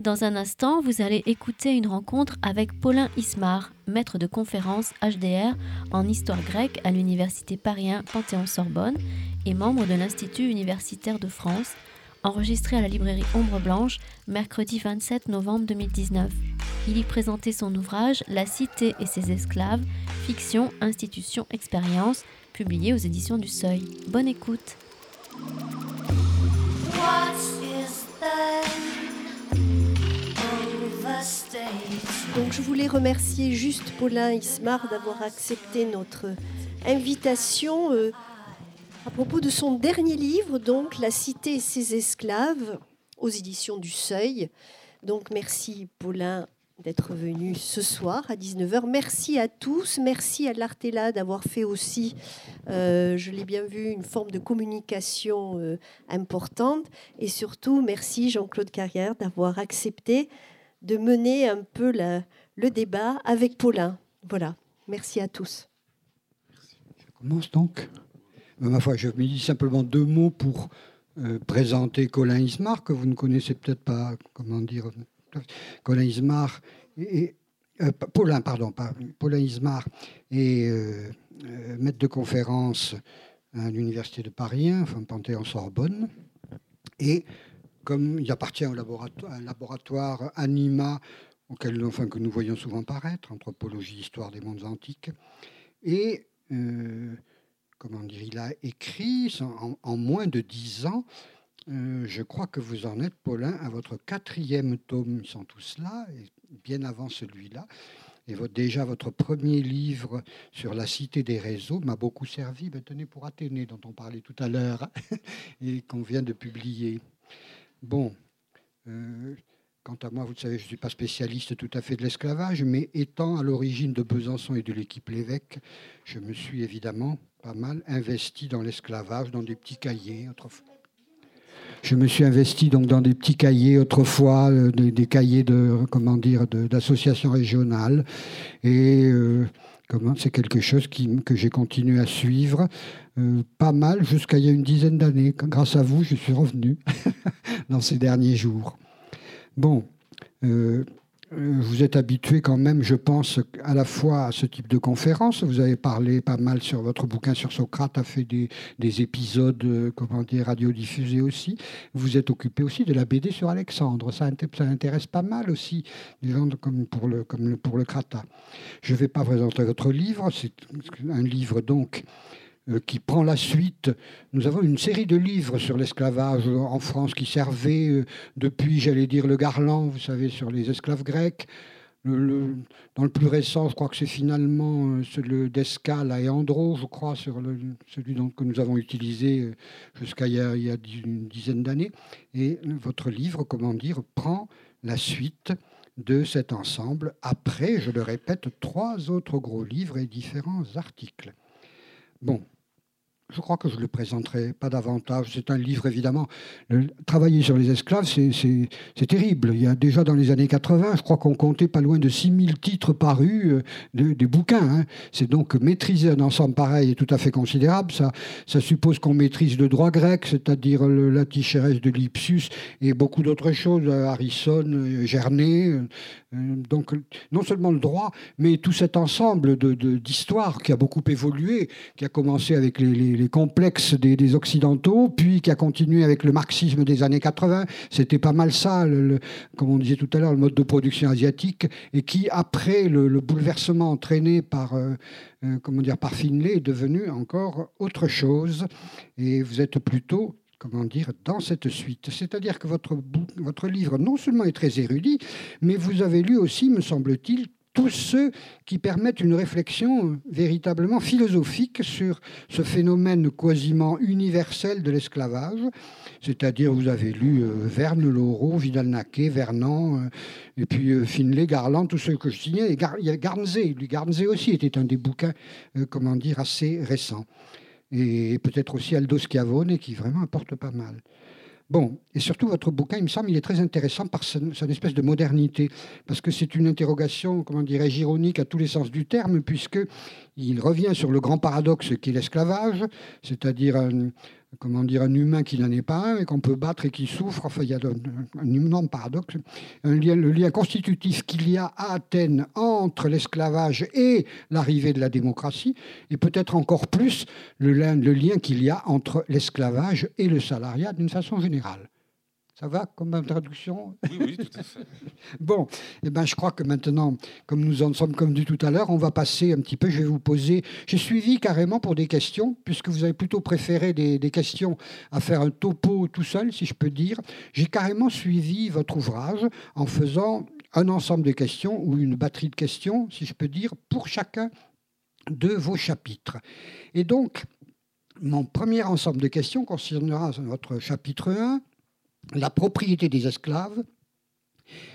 Dans un instant, vous allez écouter une rencontre avec Paulin Ismar, maître de conférence HDR en histoire grecque à l'université Paris Panthéon-Sorbonne et membre de l'Institut universitaire de France, enregistré à la librairie Ombre Blanche mercredi 27 novembre 2019. Il y présentait son ouvrage La cité et ses esclaves, fiction, institution, expérience, publié aux éditions du Seuil. Bonne écoute. Donc je voulais remercier juste Paulin Ismar d'avoir accepté notre invitation euh, à propos de son dernier livre, donc La cité et ses esclaves, aux éditions du Seuil. Donc merci Paulin d'être venu ce soir à 19h. Merci à tous, merci à l'Artella d'avoir fait aussi, euh, je l'ai bien vu, une forme de communication euh, importante. Et surtout, merci Jean-Claude Carrière d'avoir accepté de mener un peu le débat avec Paulin. Voilà, merci à tous. Je commence donc. Ma foi, je me dis simplement deux mots pour euh, présenter Colin Ismar, que vous ne connaissez peut-être pas, comment dire? Colin Ismar et, euh, Paulin, pardon, Paulin Ismar est euh, maître de conférence à l'université de Paris, enfin Panthéon-Sorbonne, et comme il appartient au laboratoire, un laboratoire Anima, auquel, que nous voyons souvent paraître, anthropologie, histoire des mondes antiques, et euh, comment dire, il a écrit en, moins de dix ans, euh, je crois que vous en êtes, Paulin, à votre quatrième tome, ils sont tous là, et bien avant celui-là. Et déjà, votre premier livre sur la cité des réseaux m'a beaucoup servi. Ben, tenez, pour Athénée, dont on parlait tout à l'heure, et qu'on vient de publier. Bon, euh, quant à moi, vous savez, je ne suis pas spécialiste tout à fait de l'esclavage, mais étant à l'origine de Besançon et de l'équipe Lévesque, je me suis évidemment pas mal investi dans l'esclavage, dans des petits cahiers autrefois. Je me suis investi donc dans des petits cahiers autrefois, euh, des, cahiers de comment dire d'associations régionales et euh, c'est quelque chose que j'ai continué à suivre euh, pas mal jusqu'à il y a une dizaine d'années. Grâce à vous, je suis revenu dans ces derniers jours. Bon, euh, vous êtes habitué quand même, je pense, à la fois à ce type de conférence. Vous avez parlé pas mal sur votre bouquin sur Socrate, a fait des, épisodes, comment dire, radiodiffusés aussi. Vous êtes occupé aussi de la BD sur Alexandre. Ça, ça intéresse pas mal aussi les gens comme pour le, comme pour le Crata. Je ne vais pas présenter votre livre. C'est un livre donc euh, qui prend la suite. Nous avons une série de livres sur l'esclavage en France qui servaient euh, depuis, j'allais dire, le Garland, vous savez, sur les esclaves grecs. Dans le plus récent, je crois que c'est finalement euh, celui d'Escale à Eandro, je crois, sur celui dont, que nous avons utilisé jusqu'à il, y a une dizaine d'années. Et votre livre, comment dire, prend la suite de cet ensemble, après, je le répète, trois autres gros livres et différents articles. Bon, je crois que je ne le présenterai pas davantage. C'est un livre, évidemment. travailler sur les esclaves, c'est terrible. Il y a déjà dans les années 80, je crois qu'on comptait pas loin de 6000 titres parus euh, des bouquins. Hein. C'est donc maîtriser un ensemble pareil est tout à fait considérable. Ça, ça suppose qu'on maîtrise le droit grec, c'est-à-dire le latichérès de Lipsius et beaucoup d'autres choses, euh, Harrison, euh, Gernet. Donc, non seulement le droit, mais tout cet ensemble d'histoires de, qui a beaucoup évolué, qui a commencé avec les complexes des, Occidentaux, puis qui a continué avec le marxisme des années 80. C'était pas mal ça, comme on disait tout à l'heure, le mode de production asiatique, et qui, après le, bouleversement entraîné par, euh, euh, comment dire, par Finlay, est devenu encore autre chose. Et vous êtes plutôt comment dire, dans cette suite. C'est-à-dire que votre, votre livre, non seulement est très érudit, mais vous avez lu aussi, me semble-t-il, tous ceux qui permettent une réflexion véritablement philosophique sur ce phénomène quasiment universel de l'esclavage. C'est-à-dire, vous avez lu euh, Verne, Laureau, Vidal-Naquet, Vernon, euh, et puis euh, Finlay, Garland, tous ceux que je signais. Il y a Garnzé, lui, aussi était un des bouquins, comment dire, assez récents. Et peut-être aussi Aldo Schiavone, qui vraiment apporte pas mal. Bon, et surtout votre bouquin, il me semble, il est très intéressant par son, espèce de modernité, parce que c'est une interrogation, comment dirais-je, ironique à tous les sens du terme, puisque il revient sur le grand paradoxe qui est l'esclavage, c'est-à-dire comment dire, un humain qui n'en est pas un et qu'on peut battre et qui souffre. Enfin, il y a un, énorme paradoxe. Le lien constitutif qu'il y a à Athènes entre l'esclavage et l'arrivée de la démocratie, et peut-être encore plus le lien qu'il y a entre l'esclavage et le salariat d'une façon générale. Ça va comme introduction Oui, oui, tout à fait. bon, eh ben, je crois que maintenant, comme nous en sommes comme dit tout à l'heure, on va passer un petit peu, je vais vous poser... J'ai suivi carrément pour des questions, puisque vous avez plutôt préféré des, des questions à faire un topo tout seul, si je peux dire. J'ai carrément suivi votre ouvrage en faisant un ensemble de questions, ou une batterie de questions, si je peux dire, pour chacun de vos chapitres. Et donc, mon premier ensemble de questions concernera votre chapitre 1, la propriété des esclaves,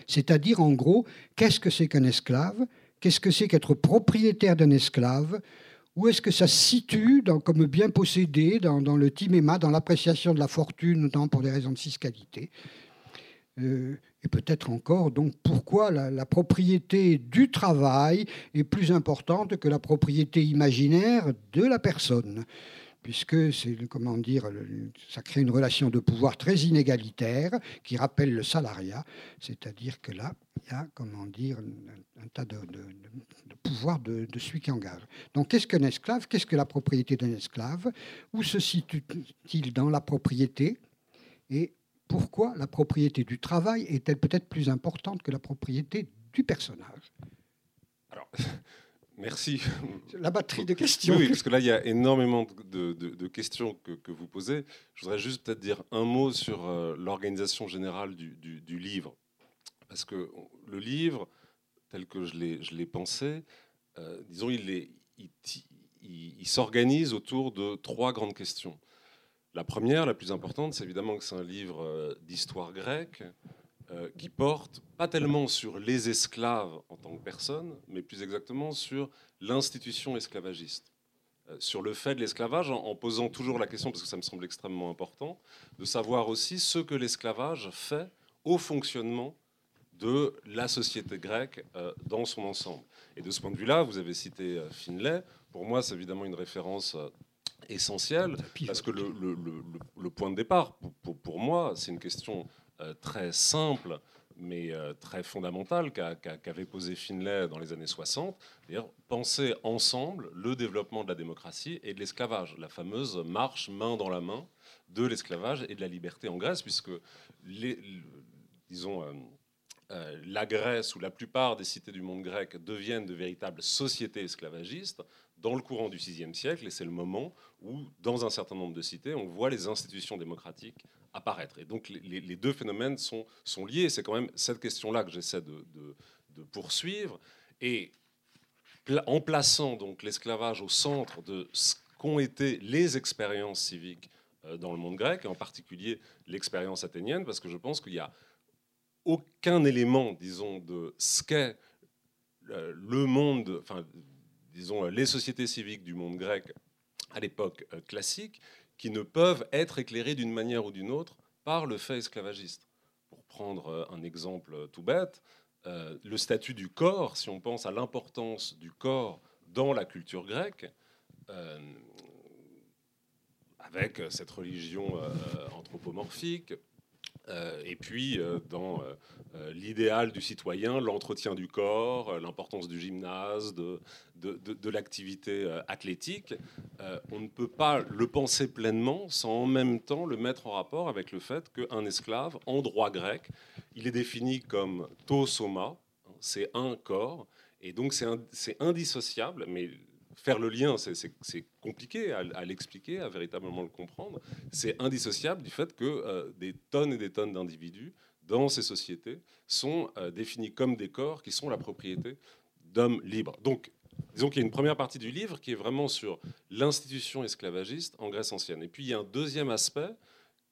c'est-à-dire en gros, qu'est-ce que c'est qu'un esclave Qu'est-ce que c'est qu'être propriétaire d'un esclave Où est-ce que ça se situe comme bien possédé dans, le timéma, dans l'appréciation de la fortune, notamment pour des raisons de fiscalité. Euh, Et peut-être encore, donc, pourquoi la, propriété du travail est plus importante que la propriété imaginaire de la personne puisque c'est comment dire, ça crée une relation de pouvoir très inégalitaire qui rappelle le salariat, c'est-à-dire que là, il y a comment dire un, tas de, pouvoir de, celui qui engage. Donc, qu'est-ce qu'un esclave? Qu'est-ce que la propriété d'un esclave? Où se situe-t-il dans la propriété? Et pourquoi la propriété du travail est-elle peut-être plus importante que la propriété du personnage? Alors. Merci. La batterie de questions. Oui, parce que là, il y a énormément de, questions que, vous posez. Je voudrais juste peut-être dire un mot sur euh, l'organisation générale du, livre. Parce que le livre, tel que je l'ai pensé, euh, disons, il, il s'organise autour de trois grandes questions. La première, la plus importante, c'est évidemment que c'est un livre euh, d'histoire grecque, euh, qui porte pas tellement sur les esclaves en tant que personnes, mais plus exactement sur l'institution esclavagiste. Euh, sur le fait de l'esclavage, en, posant toujours la question, parce que ça me semble extrêmement important, de savoir aussi ce que l'esclavage fait au fonctionnement de la société grecque euh, dans son ensemble. Et de ce point de vue-là, vous avez cité Finlay. Pour moi, c'est évidemment une référence essentielle, parce que le, point de départ, pour moi, c'est une question très simple mais euh, très fondamentale qu'avait posé Finlay dans les années 60, c'est-à-dire penser ensemble le développement de la démocratie et de l'esclavage, la fameuse marche main dans la main de l'esclavage et de la liberté en Grèce, puisque disons, euh, la Grèce ou la plupart des cités du monde grec deviennent de véritables sociétés esclavagistes dans le courant du VIe siècle, et c'est le moment où, dans un certain nombre de cités, on voit les institutions démocratiques apparaître. Et donc les, deux phénomènes sont, liés. C'est quand même cette question-là que j'essaie de, poursuivre. Et en plaçant donc l'esclavage au centre de ce qu'ont été les expériences civiques euh, dans le monde grec, et en particulier l'expérience athénienne, parce que je pense qu'il n'y a aucun élément, disons, de ce qu'est euh, le monde, enfin, disons, les sociétés civiques du monde grec à l'époque euh, classique, qui ne peuvent être éclairés d'une manière ou d'une autre par le fait esclavagiste. Pour prendre euh, un exemple euh, tout bête, euh, le statut du corps, si on pense à l'importance du corps dans la culture grecque, avec cette religion anthropomorphique, euh, et puis, euh, dans euh, l'idéal du citoyen, l'entretien du corps, l'importance du gymnase, de, de, l'activité athlétique, on ne peut pas le penser pleinement sans en même temps le mettre en rapport avec le fait qu'un esclave, en droit grec, il est défini comme to soma, c'est un corps, et donc c'est indissociable, mais faire le lien, c'est compliqué à, l'expliquer, à véritablement le comprendre. C'est indissociable du fait que euh, des tonnes et des tonnes d'individus dans ces sociétés sont euh, définis comme des corps qui sont la propriété d'hommes libres. Donc, disons qu'il y a une première partie du livre qui est vraiment sur l'institution esclavagiste en Grèce ancienne. Et puis, il y a un deuxième aspect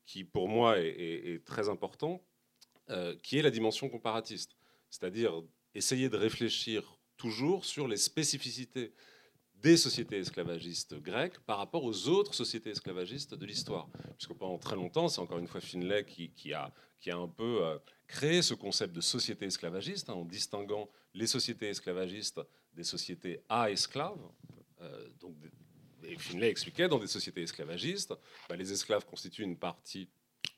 qui, pour moi, est, très important, euh, qui est la dimension comparatiste. C'est-à-dire essayer de réfléchir toujours sur les spécificités des sociétés esclavagistes grecques par rapport aux autres sociétés esclavagistes de l'histoire. Puisque pendant très longtemps, c'est encore une fois Finlay qui, a, qui a un peu euh, créé ce concept de société esclavagiste hein, en distinguant les sociétés esclavagistes des sociétés à esclaves, euh, donc Finlay expliquait, dans des sociétés esclavagistes, bah, les esclaves constituent une partie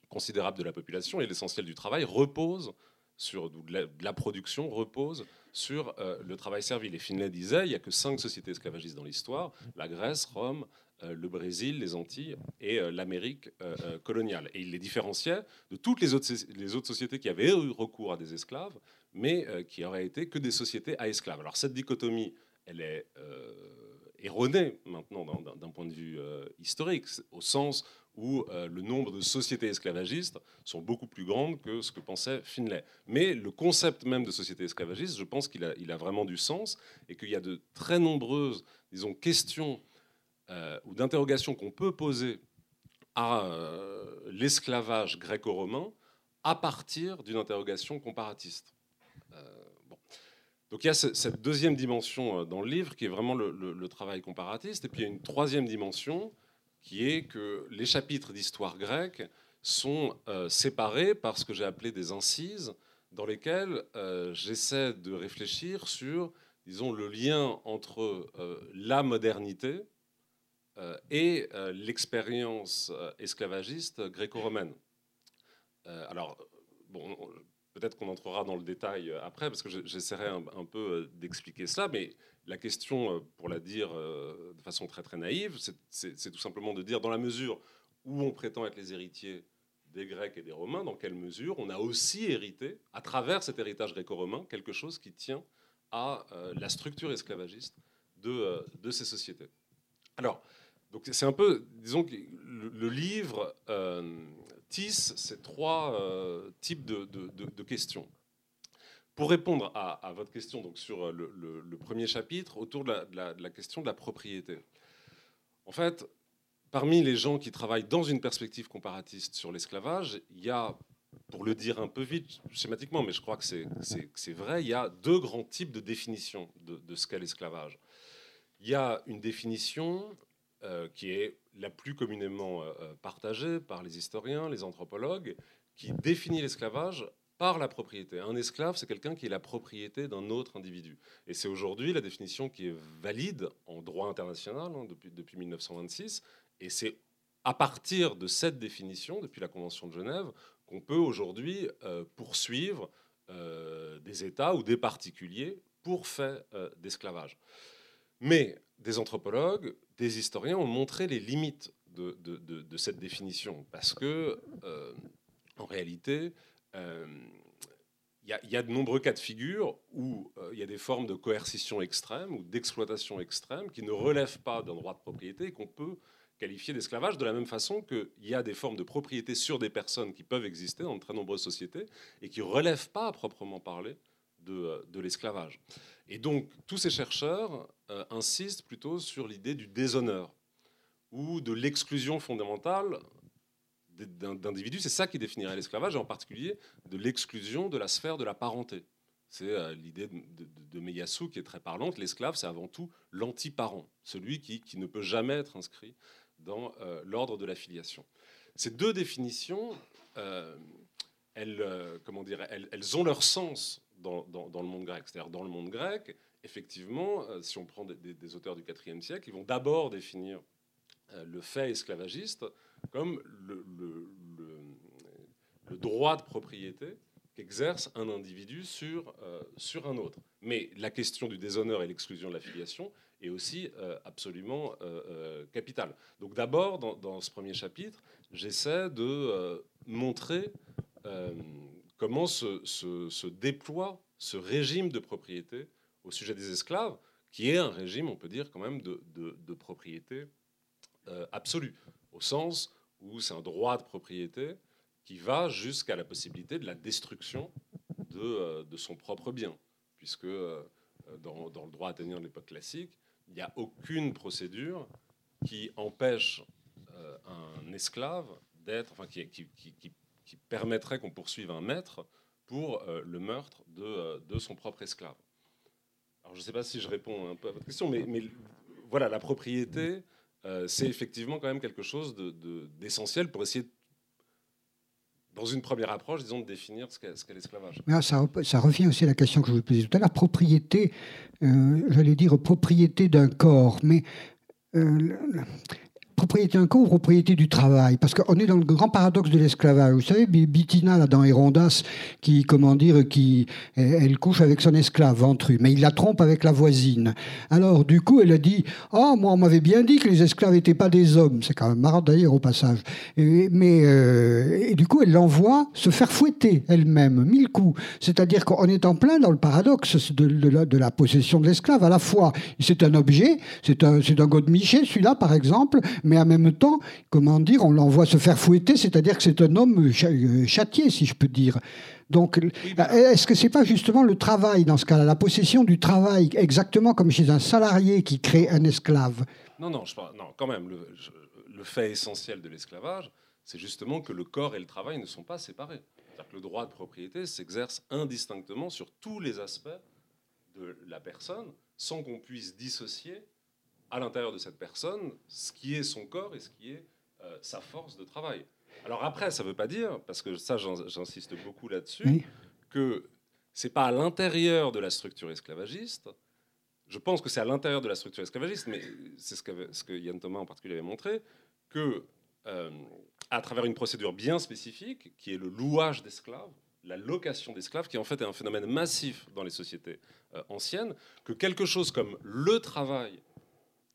considérable de la population et l'essentiel du travail repose sur de la, production repose sur euh, le travail servile. Et Finlay disait, il n'y a que cinq sociétés esclavagistes dans l'histoire, la Grèce, Rome, euh, le Brésil, les Antilles et euh, l'Amérique coloniale. Et il les différenciait de toutes les autres, les autres sociétés qui avaient eu recours à des esclaves, mais qui auraient été que des sociétés à esclaves. Alors cette dichotomie, elle est erronée maintenant d'un point de vue historique, au sens où euh, le nombre de sociétés esclavagistes sont beaucoup plus grandes que ce que pensait Finlay. Mais le concept même de société esclavagiste, je pense qu'il a, vraiment du sens et qu'il y a de très nombreuses, disons, questions euh, ou d'interrogations qu'on peut poser à euh, l'esclavage gréco-romain à partir d'une interrogation comparatiste. Donc il y a cette deuxième dimension dans le livre qui est vraiment le travail comparatiste, et puis il y a une troisième dimension qui est que les chapitres d'histoire grecque sont euh, séparés par ce que j'ai appelé des incises, dans lesquelles euh, j'essaie de réfléchir sur, disons, le lien entre euh, la modernité et l'expérience esclavagiste gréco-romaine. alors, bon, peut-être qu'on entrera dans le détail après, parce que j'essaierai un, peu d'expliquer cela, mais la question, euh, pour la dire euh, de façon très très naïve, c'est tout simplement de dire dans la mesure où on prétend être les héritiers des Grecs et des Romains, dans quelle mesure on a aussi hérité, à travers cet héritage gréco-romain, quelque chose qui tient à euh, la structure esclavagiste de, ces sociétés. Alors, c'est un peu, disons que le, livre tisse ces trois types de questions. Pour répondre à, votre question donc, sur le, premier chapitre, autour de la, question de la propriété. En fait, parmi les gens qui travaillent dans une perspective comparatiste sur l'esclavage, il y a, pour le dire un peu vite, schématiquement, mais je crois que c'est vrai, il y a deux grands types de définitions de, ce qu'est l'esclavage. Il y a une définition euh, qui est la plus communément euh, partagée par les historiens, les anthropologues, qui définit l'esclavage par la propriété. Un esclave, c'est quelqu'un qui est la propriété d'un autre individu. Et c'est aujourd'hui la définition qui est valide en droit international hein, depuis, depuis 1926. Et c'est à partir de cette définition, depuis la Convention de Genève, qu'on peut aujourd'hui euh, poursuivre euh, des États ou des particuliers pour fait euh, d'esclavage. Mais des anthropologues, des historiens ont montré les limites de cette définition, parce que, en réalité, il euh, y, a de nombreux cas de figure où euh, il y a des formes de coercition extrême ou d'exploitation extrême qui ne relèvent pas d'un droit de propriété et qu'on peut qualifier d'esclavage de la même façon qu'il y a des formes de propriété sur des personnes qui peuvent exister dans de très nombreuses sociétés et qui ne relèvent pas à proprement parler euh, de l'esclavage. Et donc tous ces chercheurs insistent plutôt sur l'idée du déshonneur ou de l'exclusion fondamentale d'individus. C'est ça qui définirait l'esclavage, et en particulier de l'exclusion de la sphère de la parenté. C'est euh, l'idée de, de, Meyassou qui est très parlante. L'esclave, c'est avant tout l'anti-parent, celui qui, ne peut jamais être inscrit dans euh, l'ordre de la filiation. Ces deux définitions, euh, elles, comment dire, elles, ont leur sens dans, le monde grec. C'est-à-dire dans le monde grec, effectivement, si on prend des, des auteurs du IVe siècle, ils vont d'abord définir le fait esclavagiste comme le, droit de propriété qu'exerce un individu sur, euh, sur un autre. Mais la question du déshonneur et l'exclusion de la filiation est aussi euh, absolument euh, capitale. Donc d'abord, dans, ce premier chapitre, j'essaie de montrer comment se, déploie ce régime de propriété au sujet des esclaves, qui est un régime, on peut dire, quand même de, de propriété absolue, au sens où c'est un droit de propriété qui va jusqu'à la possibilité de la destruction de, euh, son propre bien, puisque euh, dans, le droit athénien de l'époque classique, il n'y a aucune procédure qui empêche euh, un esclave d'être, enfin qui, permettrait qu'on poursuive un maître pour le meurtre de, son propre esclave. Alors je ne sais pas si je réponds un peu à votre question, mais voilà, la propriété, euh, c'est effectivement quand même quelque chose d'essentiel pour essayer, dans une première approche, disons, de définir ce qu'est l'esclavage. Ça, ça, revient aussi à la question que je vous posais tout à l'heure, propriété, euh, j'allais dire propriété d'un corps, mais propriété corps ou propriété du travail Parce qu'on est dans le grand paradoxe de l'esclavage. Vous savez, Bitina, là, dans Hérondas, qui, comment dire, qui, elle couche avec son esclave, Ventru, mais il la trompe avec la voisine. Alors, du coup, elle a dit Oh, moi, on m'avait bien dit que les esclaves n'étaient pas des hommes. C'est quand même marrant d'ailleurs au passage. Et, mais, euh, du coup, elle l'envoie se faire fouetter elle-même, mille coups. C'est-à-dire qu'on est en plein dans le paradoxe de, la, possession de l'esclave. À la fois, c'est un objet, c'est un, c'est un celui-là, par exemple, mais en même temps, comment dire, on l'envoie se faire fouetter, c'est-à-dire que c'est un homme euh, châtié, si je peux dire. Donc, est-ce que c'est pas justement le travail dans ce cas-là, la possession du travail, exactement comme chez un salarié qui crée un esclave? Non, non, je, non, quand même. Le, le fait essentiel de l'esclavage, c'est justement que le corps et le travail ne sont pas séparés. C'est-à-dire que le droit de propriété s'exerce indistinctement sur tous les aspects de la personne, sans qu'on puisse dissocier à l'intérieur de cette personne ce qui est son corps et ce qui est euh, sa force de travail. Alors après, ça ne veut pas dire, parce que ça j'insiste beaucoup là-dessus, que c'est pas à l'intérieur de la structure esclavagiste. Je pense que c'est à l'intérieur de la structure esclavagiste, mais c'est ce que, ce que Yann Thomas en particulier avait montré, que euh, à travers une procédure bien spécifique, qui est le louage d'esclaves, la location d'esclaves, qui en fait est un phénomène massif dans les sociétés euh, anciennes, que quelque chose comme le travail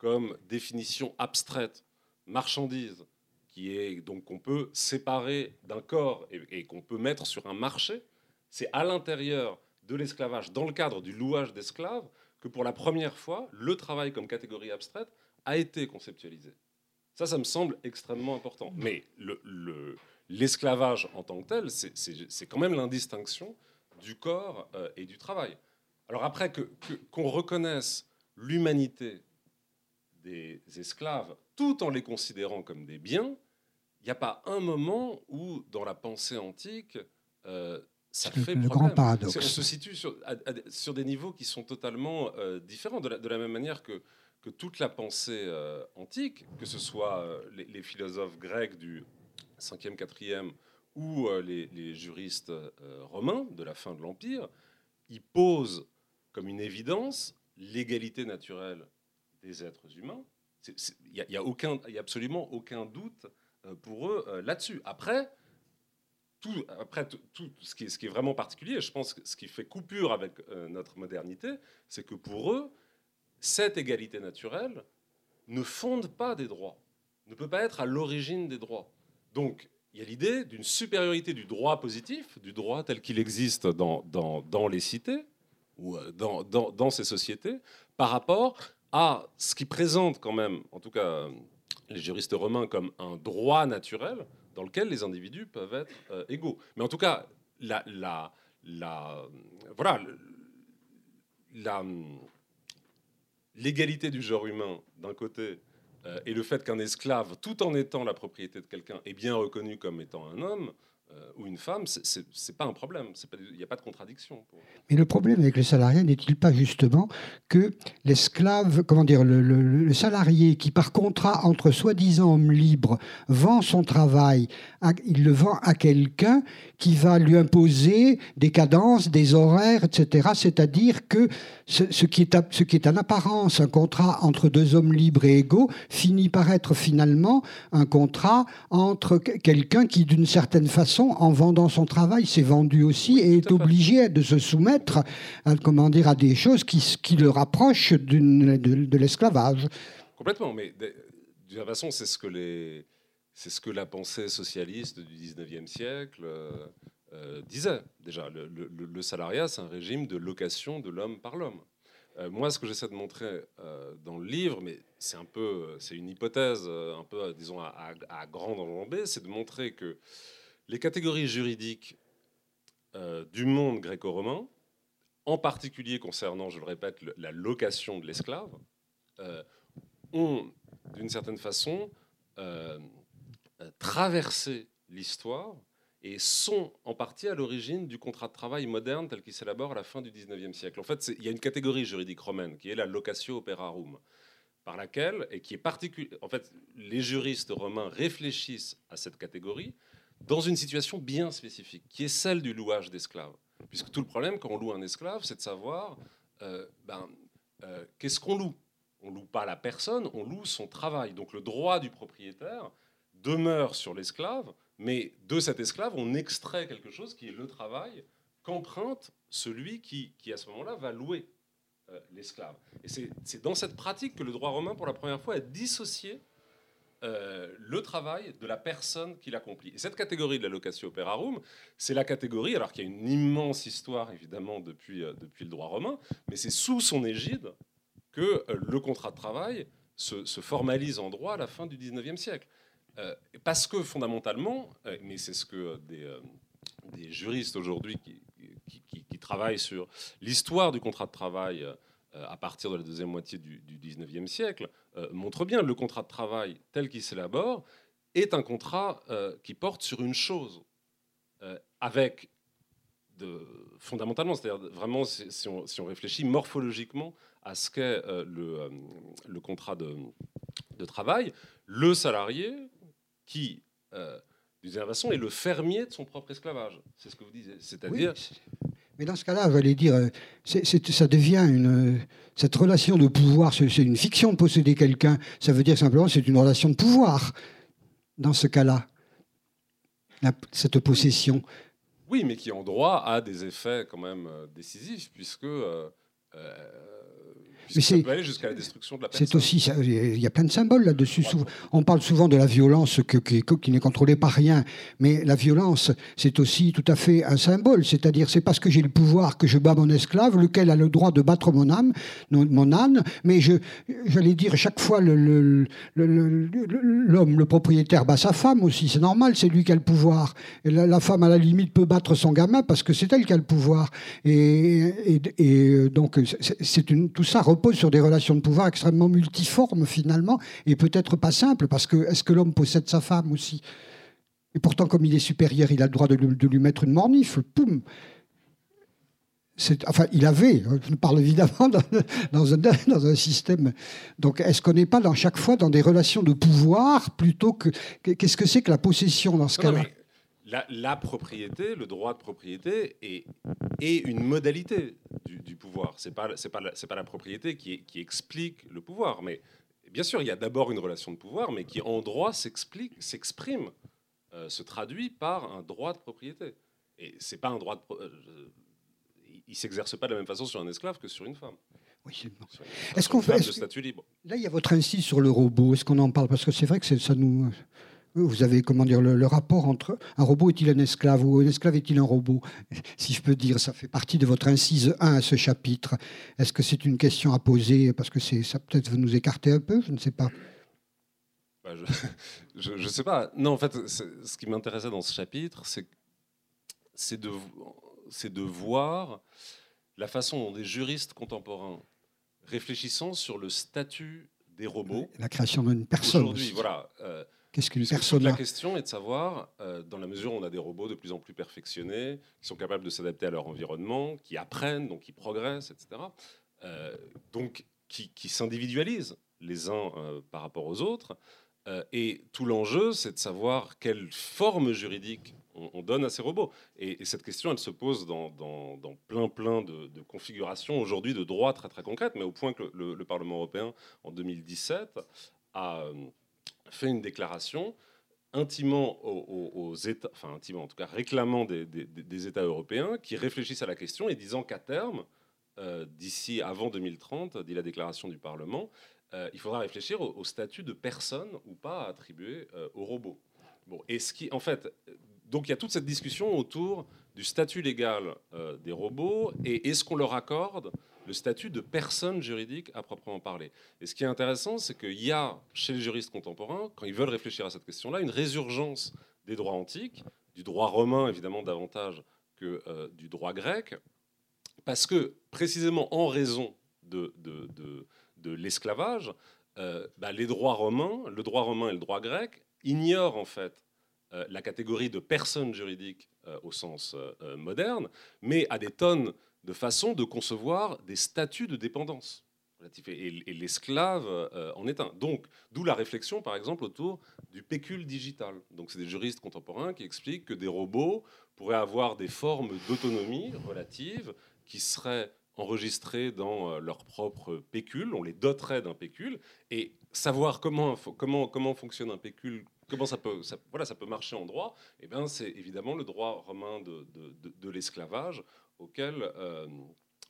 comme définition abstraite, marchandise, qui est donc qu'on peut séparer d'un corps et, qu'on peut mettre sur un marché, c'est à l'intérieur de l'esclavage, dans le cadre du louage d'esclaves, que pour la première fois, le travail comme catégorie abstraite a été conceptualisé. Ça, ça me semble extrêmement important. Mais l'esclavage le, en tant que tel, c'est quand même l'indistinction du corps euh, et du travail. Alors après, qu'on que, reconnaisse l'humanité des esclaves tout en les considérant comme des biens, il n'y a pas un moment où, dans la pensée antique, euh, ça fait le grand paradoxe. On se situe sur, sur, des niveaux qui sont totalement euh, différents, de la, même manière que, que toute la pensée euh, antique, que ce soit les, philosophes grecs du 5e, 4e ou les, les, juristes romains de la fin de l'Empire, ils posent comme une évidence l'égalité naturelle des êtres humains. Il n'y a, a, absolument aucun doute euh, pour eux euh, là-dessus. Après, tout, après tout, ce, qui est, ce, qui est, vraiment particulier, je pense que ce qui fait coupure avec euh, notre modernité, c'est que pour eux, cette égalité naturelle ne fonde pas des droits, ne peut pas être à l'origine des droits. Donc, il y a l'idée d'une supériorité du droit positif, du droit tel qu'il existe dans, dans, dans, les cités ou dans, dans, ces sociétés, par rapport à ce qui présente quand même, en tout cas les juristes romains, comme un droit naturel dans lequel les individus peuvent être euh, égaux. Mais en tout cas, la, voilà, l'égalité du genre humain d'un côté euh, et le fait qu'un esclave, tout en étant la propriété de quelqu'un, est bien reconnu comme étant un homme, euh, ou une femme, c'est pas un problème. Il n'y a pas de contradiction. Mais le problème avec le salarié n'est-il pas justement que l'esclave, comment dire, le, salarié qui par contrat entre soi-disant hommes libres vend son travail, il le vend à quelqu'un qui va lui imposer des cadences, des horaires, etc. C'est-à-dire que ce, qui est, ce qui est en apparence un contrat entre deux hommes libres et égaux finit par être finalement un contrat entre quelqu'un qui, d'une certaine façon, en vendant son travail, s'est vendu aussi et est obligé de se soumettre à, comment dire, à des choses qui, qui le rapprochent de, de l'esclavage. Complètement, mais de, toute façon, c'est ce que les, c'est ce que la pensée socialiste du 19e siècle euh, euh, disait. Déjà, le, le, salariat, c'est un régime de location de l'homme par l'homme. Euh, moi, ce que j'essaie de montrer dans le livre, mais c'est un peu, c'est une hypothèse, un peu, disons, à, à, à grande enjambée, c'est de montrer que les catégories juridiques euh, du monde gréco-romain, en particulier concernant, je le répète, la location de l'esclave, euh, ont d'une certaine façon euh, traversé l'histoire et sont en partie à l'origine du contrat de travail moderne tel qu'il s'élabore à la fin du XIXe siècle. En fait, il y a une catégorie juridique romaine qui est la locatio operarum, par laquelle, et qui est particulière, en fait, les juristes romains réfléchissent à cette catégorie dans une situation bien spécifique, qui est celle du louage d'esclaves. Puisque tout le problème quand on loue un esclave, c'est de savoir euh, ben, euh, qu'est-ce qu'on loue? On loue pas la personne, on loue son travail. Donc le droit du propriétaire demeure sur l'esclave, mais de cet esclave, on extrait quelque chose qui est le travail qu'emprunte celui qui, qui, à ce moment-là, va louer euh, l'esclave. Et c'est dans cette pratique que le droit romain, pour la première fois, a dissocié euh, le travail de la personne qui l'accomplit. Et cette catégorie de la locatio operarum, c'est la catégorie, alors qu'il y a une immense histoire évidemment depuis, euh, depuis le droit romain, mais c'est sous son égide que le contrat de travail se, se, formalise en droit à la fin du 19e siècle. parce que fondamentalement, mais c'est ce que des, juristes aujourd'hui qui, qui, travaillent sur l'histoire du contrat de travail euh, à partir de la deuxième moitié du, du 19e siècle, euh, montrent bien le contrat de travail tel qu'il s'élabore est un contrat euh, qui porte sur une chose, avec fondamentalement, c'est-à-dire vraiment si on, réfléchit morphologiquement à ce qu'est le, contrat de, travail, le salarié qui d'une certaine façon, est le fermier de son propre esclavage. C'est ce que vous disiez. C'est-à-dire. Mais dans ce cas-là, j'allais dire, euh, ça devient une. Cette relation de pouvoir, c'est une fiction de posséder quelqu'un. Ça veut dire simplement c'est une relation de pouvoir, dans ce cas-là. Cette possession. Oui, mais qui en droit a des effets quand même euh, décisifs, puisque. Euh, ça peut aller jusqu'à la destruction de la personne. C'est aussi, il y a plein de symboles là-dessus. On parle souvent de la violence qui, qui n'est contrôlée par rien, mais la violence, c'est aussi tout à fait un symbole. C'est-à-dire, c'est parce que j'ai le pouvoir que je bats mon esclave, lequel a le droit de battre mon âme, mon âne. Mais je, j'allais dire, chaque fois, l'homme, le, propriétaire bat sa femme aussi. C'est normal, c'est lui qui a le pouvoir. Et la, femme, à la limite, peut battre son gamin parce que c'est elle qui a le pouvoir. Et, et, donc, c'est une, tout ça repose sur des relations de pouvoir extrêmement multiformes finalement, et peut-être pas simples, parce que est-ce que l'homme possède sa femme aussi? Et pourtant, comme il est supérieur, il a le droit de, lui mettre une mornifle. Poum Enfin, il avait, je parle évidemment dans, un, dans un, système. Donc, est-ce qu'on n'est pas dans chaque fois dans des relations de pouvoir plutôt que. Qu'est-ce que c'est que la possession dans ce cas-là? La, propriété, le droit de propriété est, est une modalité du, pouvoir. Ce n'est pas, pas, la, pas la propriété qui, qui, explique le pouvoir. Mais bien sûr, il y a d'abord une relation de pouvoir, mais qui en droit s'explique, s'exprime, euh, se traduit par un droit de propriété. Et c'est pas un droit de. Euh, il s'exerce pas de la même façon sur un esclave que sur une femme. Oui, Est-ce qu'on fait. Là, il y a votre insiste sur le robot. Est-ce qu'on en parle? Parce que c'est vrai que ça nous. Vous avez comment dire le, rapport entre un robot est-il un esclave ou un esclave est-il un robot? Si je peux dire, ça fait partie de votre incise 1 à ce chapitre. Est-ce que c'est une question à poser parce que c'est ça peut-être nous écarter un peu? Je ne sais pas. Bah, je ne sais pas. Non, en fait, ce qui m'intéressait dans ce chapitre, c'est de, de voir la façon dont des juristes contemporains réfléchissant sur le statut des robots. La création d'une personne. Aujourd'hui, voilà. Euh, Qu'est-ce qu'une personne La question est de savoir, euh, dans la mesure où on a des robots de plus en plus perfectionnés, qui sont capables de s'adapter à leur environnement, qui apprennent, donc qui progressent, etc. Euh, donc qui, s'individualisent les uns euh, par rapport aux autres. et tout l'enjeu, c'est de savoir quelle forme juridique on, donne à ces robots. Et, cette question, elle se pose dans, plein, plein de, configurations aujourd'hui de droits très, très concrètes, mais au point que le, le Parlement européen, en 2017, a fait une déclaration intimement aux, États, enfin intimement en tout cas réclamant des, États européens qui réfléchissent à la question et disant qu'à terme, euh, d'ici avant 2030, dit la déclaration du Parlement, euh, il faudra réfléchir au, statut de personne ou pas attribué euh, aux robots. Bon, et ce qui, en fait, donc il y a toute cette discussion autour du statut légal des robots et est-ce qu'on leur accorde le statut de personne juridique à proprement parler. Et ce qui est intéressant, c'est qu'il y a chez les juristes contemporains, quand ils veulent réfléchir à cette question-là, une résurgence des droits antiques, du droit romain évidemment davantage que euh, du droit grec, parce que précisément en raison de, de, l'esclavage, euh, bah, les droits romains, le droit romain et le droit grec ignorent en fait euh, la catégorie de personne juridique au sens moderne, mais à des tonnes de façon de concevoir des statuts de dépendance. Et, l'esclave euh, en est un. Donc, d'où la réflexion, par exemple, autour du pécule digital. Donc, c'est des juristes contemporains qui expliquent que des robots pourraient avoir des formes d'autonomie relative qui seraient enregistrés dans leur propre pécule, on les doterait d'un pécule, et savoir comment, comment, comment fonctionne un pécule, comment ça peut, voilà, ça peut marcher en droit, eh bien, c'est évidemment le droit romain de, de, l'esclavage auquel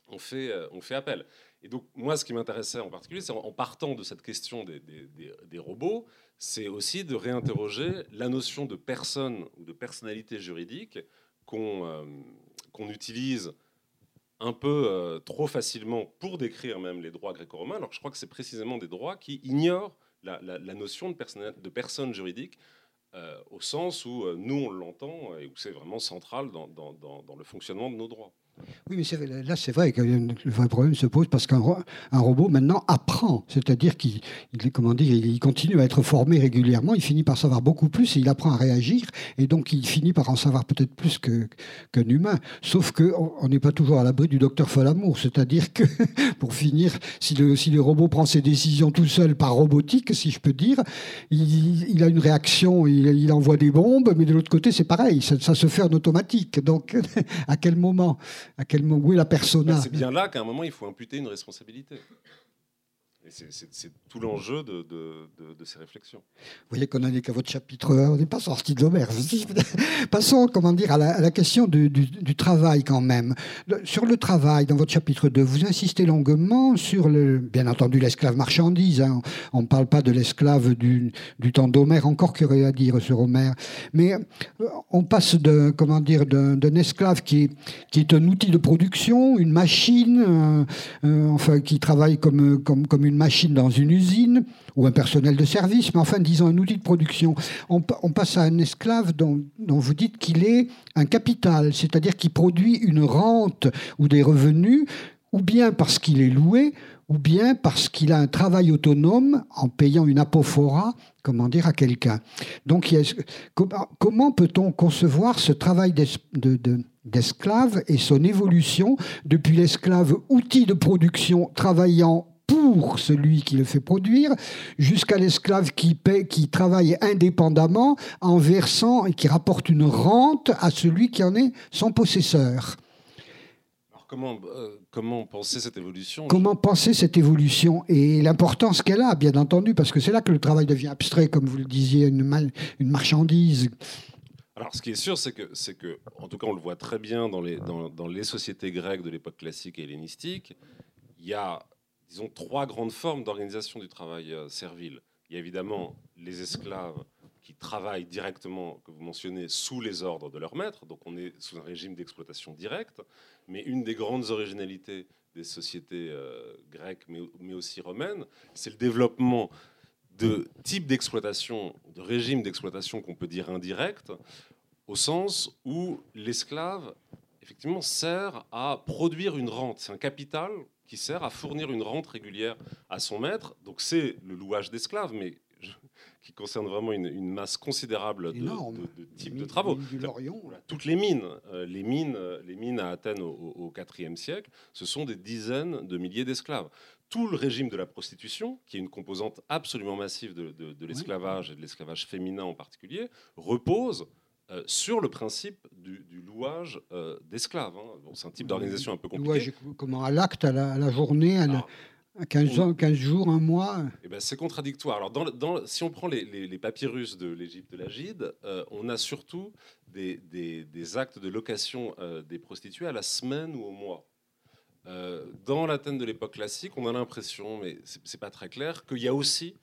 on, fait, on fait appel. Et donc, moi, ce qui m'intéressait en particulier, c'est en partant de cette question des, robots, c'est aussi de réinterroger la notion de personne ou de personnalité juridique qu'on qu'on utilise un peu euh, trop facilement pour décrire même les droits gréco-romains, alors que je crois que c'est précisément des droits qui ignorent la, notion de, personne juridique euh, au sens où euh, nous on l'entend et où c'est vraiment central dans, le fonctionnement de nos droits. Oui, mais là, c'est vrai que le vrai problème se pose parce qu'un un robot, maintenant, apprend. C'est-à-dire qu'il il continue à être formé régulièrement, il finit par savoir beaucoup plus et il apprend à réagir. Et donc, il finit par en savoir peut-être plus qu'un humain. Sauf qu'on n'est pas toujours à l'abri du docteur Folamour. C'est-à-dire que, pour finir, si le, robot prend ses décisions tout seul par robotique, si je peux dire, il, a une réaction, il, envoie des bombes, mais de l'autre côté, c'est pareil, ça se fait en automatique. Donc, à quel moment? À quel moment, C'est bien là qu'à un moment, il faut imputer une responsabilité. C'est tout l'enjeu de, ces réflexions. Vous voyez qu'on n'en est qu'à votre chapitre on n'est pas sorti de l'Homère. Passons comment dire, à, la, question du, travail quand même. sur le travail, dans votre chapitre 2, vous insistez longuement sur, le, bien entendu, l'esclave marchandise. Hein. On ne parle pas de l'esclave du, temps d'Homère, encore qu'il y aurait à dire sur Homère. Mais euh, on passe d'un esclave qui est, qui est un outil de production, une machine, enfin, qui travaille comme, comme, comme une machine dans une usine ou un personnel de service, mais enfin, disons, un outil de production. On, passe à un esclave dont, vous dites qu'il est un capital, c'est-à-dire qu'il produit une rente ou des revenus, ou bien parce qu'il est loué, ou bien parce qu'il a un travail autonome en payant une apophora, comment dire, à quelqu'un. Donc, comment peut-on concevoir ce travail d'esclave et son évolution depuis l'esclave outil de production travaillant pour celui qui le fait produire, jusqu'à l'esclave qui, paie, qui travaille indépendamment en versant et qui rapporte une rente à celui qui en est son possesseur. Alors comment, euh, comment penser cette évolution? Comment penser cette évolution et l'importance qu'elle a, bien entendu, parce que c'est là que le travail devient abstrait, comme vous le disiez, une, une marchandise. Alors, ce qui est sûr, c'est que, c'est que, en tout cas, on le voit très bien dans les, dans, dans les sociétés grecques de l'époque classique et hellénistique, il y a disons, trois grandes formes d'organisation du travail euh, servile. Il y a évidemment les esclaves qui travaillent directement, que vous mentionnez, sous les ordres de leur maître, donc on est sous un régime d'exploitation directe, mais une des grandes originalités des sociétés euh, grecques, mais, mais, aussi romaines, c'est le développement de types d'exploitation, de régimes d'exploitation qu'on peut dire indirects, au sens où l'esclave, effectivement, sert à produire une rente. C'est un capital qui sert à fournir une rente régulière à son maître. Donc c'est le louage d'esclaves, mais qui concerne vraiment une, masse considérable de, de, types de travaux. toutes les mines, euh, les mines, les mines à Athènes au IVe siècle, ce sont des dizaines de milliers d'esclaves. Tout le régime de la prostitution, qui est une composante absolument massive de, l'esclavage et de l'esclavage féminin en particulier, repose euh, sur le principe du, louage euh, d'esclaves. Hein. c'est un type d'organisation un peu compliqué. comment à l'acte, à, la, journée, à, 15, 15, jours, un mois eh ben, C'est contradictoire. Alors, dans, si on prend les, les, papyrus de l'Égypte de l'Agide, euh, on a surtout des, des, actes de location des prostituées à la semaine ou au mois. dans l'Athènes de l'époque classique, on a l'impression, mais c'est, n'est pas très clair, qu'il y a aussi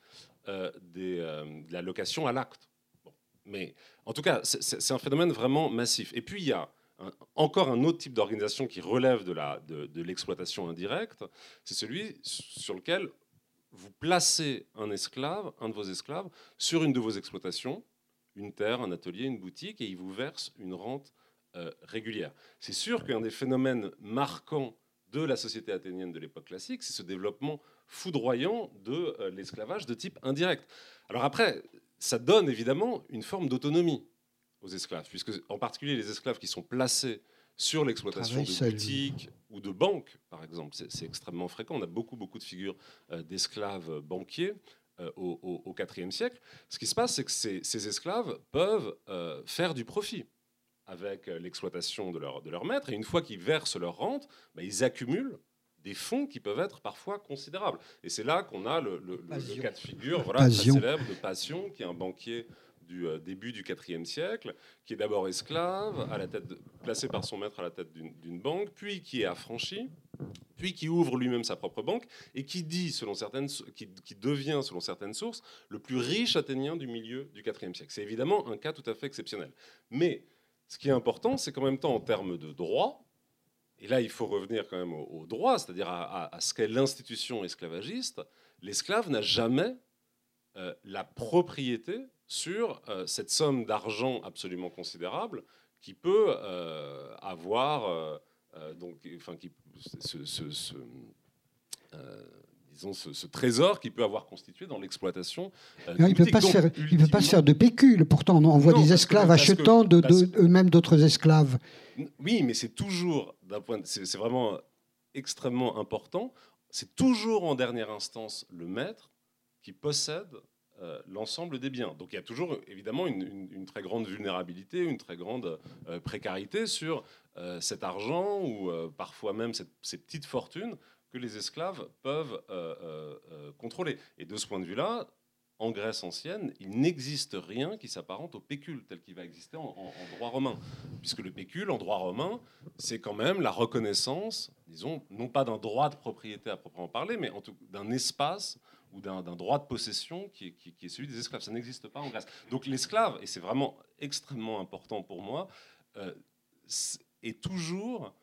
des, de la location à l'acte. Mais en tout cas, c'est un phénomène vraiment massif. Et puis, il y a encore un autre type d'organisation qui relève de l'exploitation indirecte, c'est celui sur lequel vous placez un esclave, un de vos esclaves, sur une de vos exploitations, une terre, un atelier, une boutique, et il vous verse une rente euh, régulière. C'est sûr qu'un des phénomènes marquants de la société athénienne de l'époque classique, c'est ce développement foudroyant de euh, l'esclavage de type indirect. Alors après, ça donne évidemment une forme d'autonomie aux esclaves, puisque en particulier les esclaves qui sont placés sur l'exploitation de boutiques ou de banques, par exemple, c'est extrêmement fréquent. On a beaucoup, beaucoup de figures euh, d'esclaves banquiers euh, au IVe siècle. Ce qui se passe, c'est que ces, esclaves peuvent euh, faire du profit avec l'exploitation de leur, de leur maître, et une fois qu'ils versent leur rente, bah, ils accumulent des fonds qui peuvent être parfois considérables. Et c'est là qu'on a le, cas de figure voilà, très célèbre de Passion, qui est un banquier du euh, début du IVe siècle, qui est d'abord esclave, à la tête placé par son maître à la tête d'une banque, puis qui est affranchi, puis qui ouvre lui-même sa propre banque, et qui, dit, selon certaines, qui, qui, devient, selon certaines sources, le plus riche athénien du milieu du IVe siècle. C'est évidemment un cas tout à fait exceptionnel. Mais ce qui est important, c'est qu'en même temps, en termes de droit, et là il faut revenir quand même au, droit, c'est-à-dire à, ce qu'est l'institution esclavagiste, l'esclave n'a jamais euh, la propriété sur euh, cette somme d'argent absolument considérable qui peut euh, avoir, donc, enfin, qui, ce, disons, ce, trésor qui peut avoir constitué dans l'exploitation. il ne peut pas, se faire, il peut pas se faire de pécule. Pourtant, on voit des esclaves achetant de, eux-mêmes d'autres esclaves. Oui, mais c'est toujours, d'un point, c'est vraiment extrêmement important. C'est toujours en dernière instance le maître qui possède euh, l'ensemble des biens. Donc il y a toujours évidemment une, très grande vulnérabilité, une très grande euh, précarité sur euh, cet argent ou parfois même ces petites fortunes que les esclaves peuvent contrôler. Et de ce point de vue-là, en Grèce ancienne, il n'existe rien qui s'apparente au pécule tel qu'il va exister en, droit romain. Puisque le pécule, en droit romain, c'est quand même la reconnaissance, disons, non pas d'un droit de propriété à proprement parler, mais en tout d'un espace ou d'un droit de possession qui est, celui des esclaves. Ça n'existe pas en Grèce. Donc l'esclave, et c'est vraiment extrêmement important pour moi, euh, est toujours,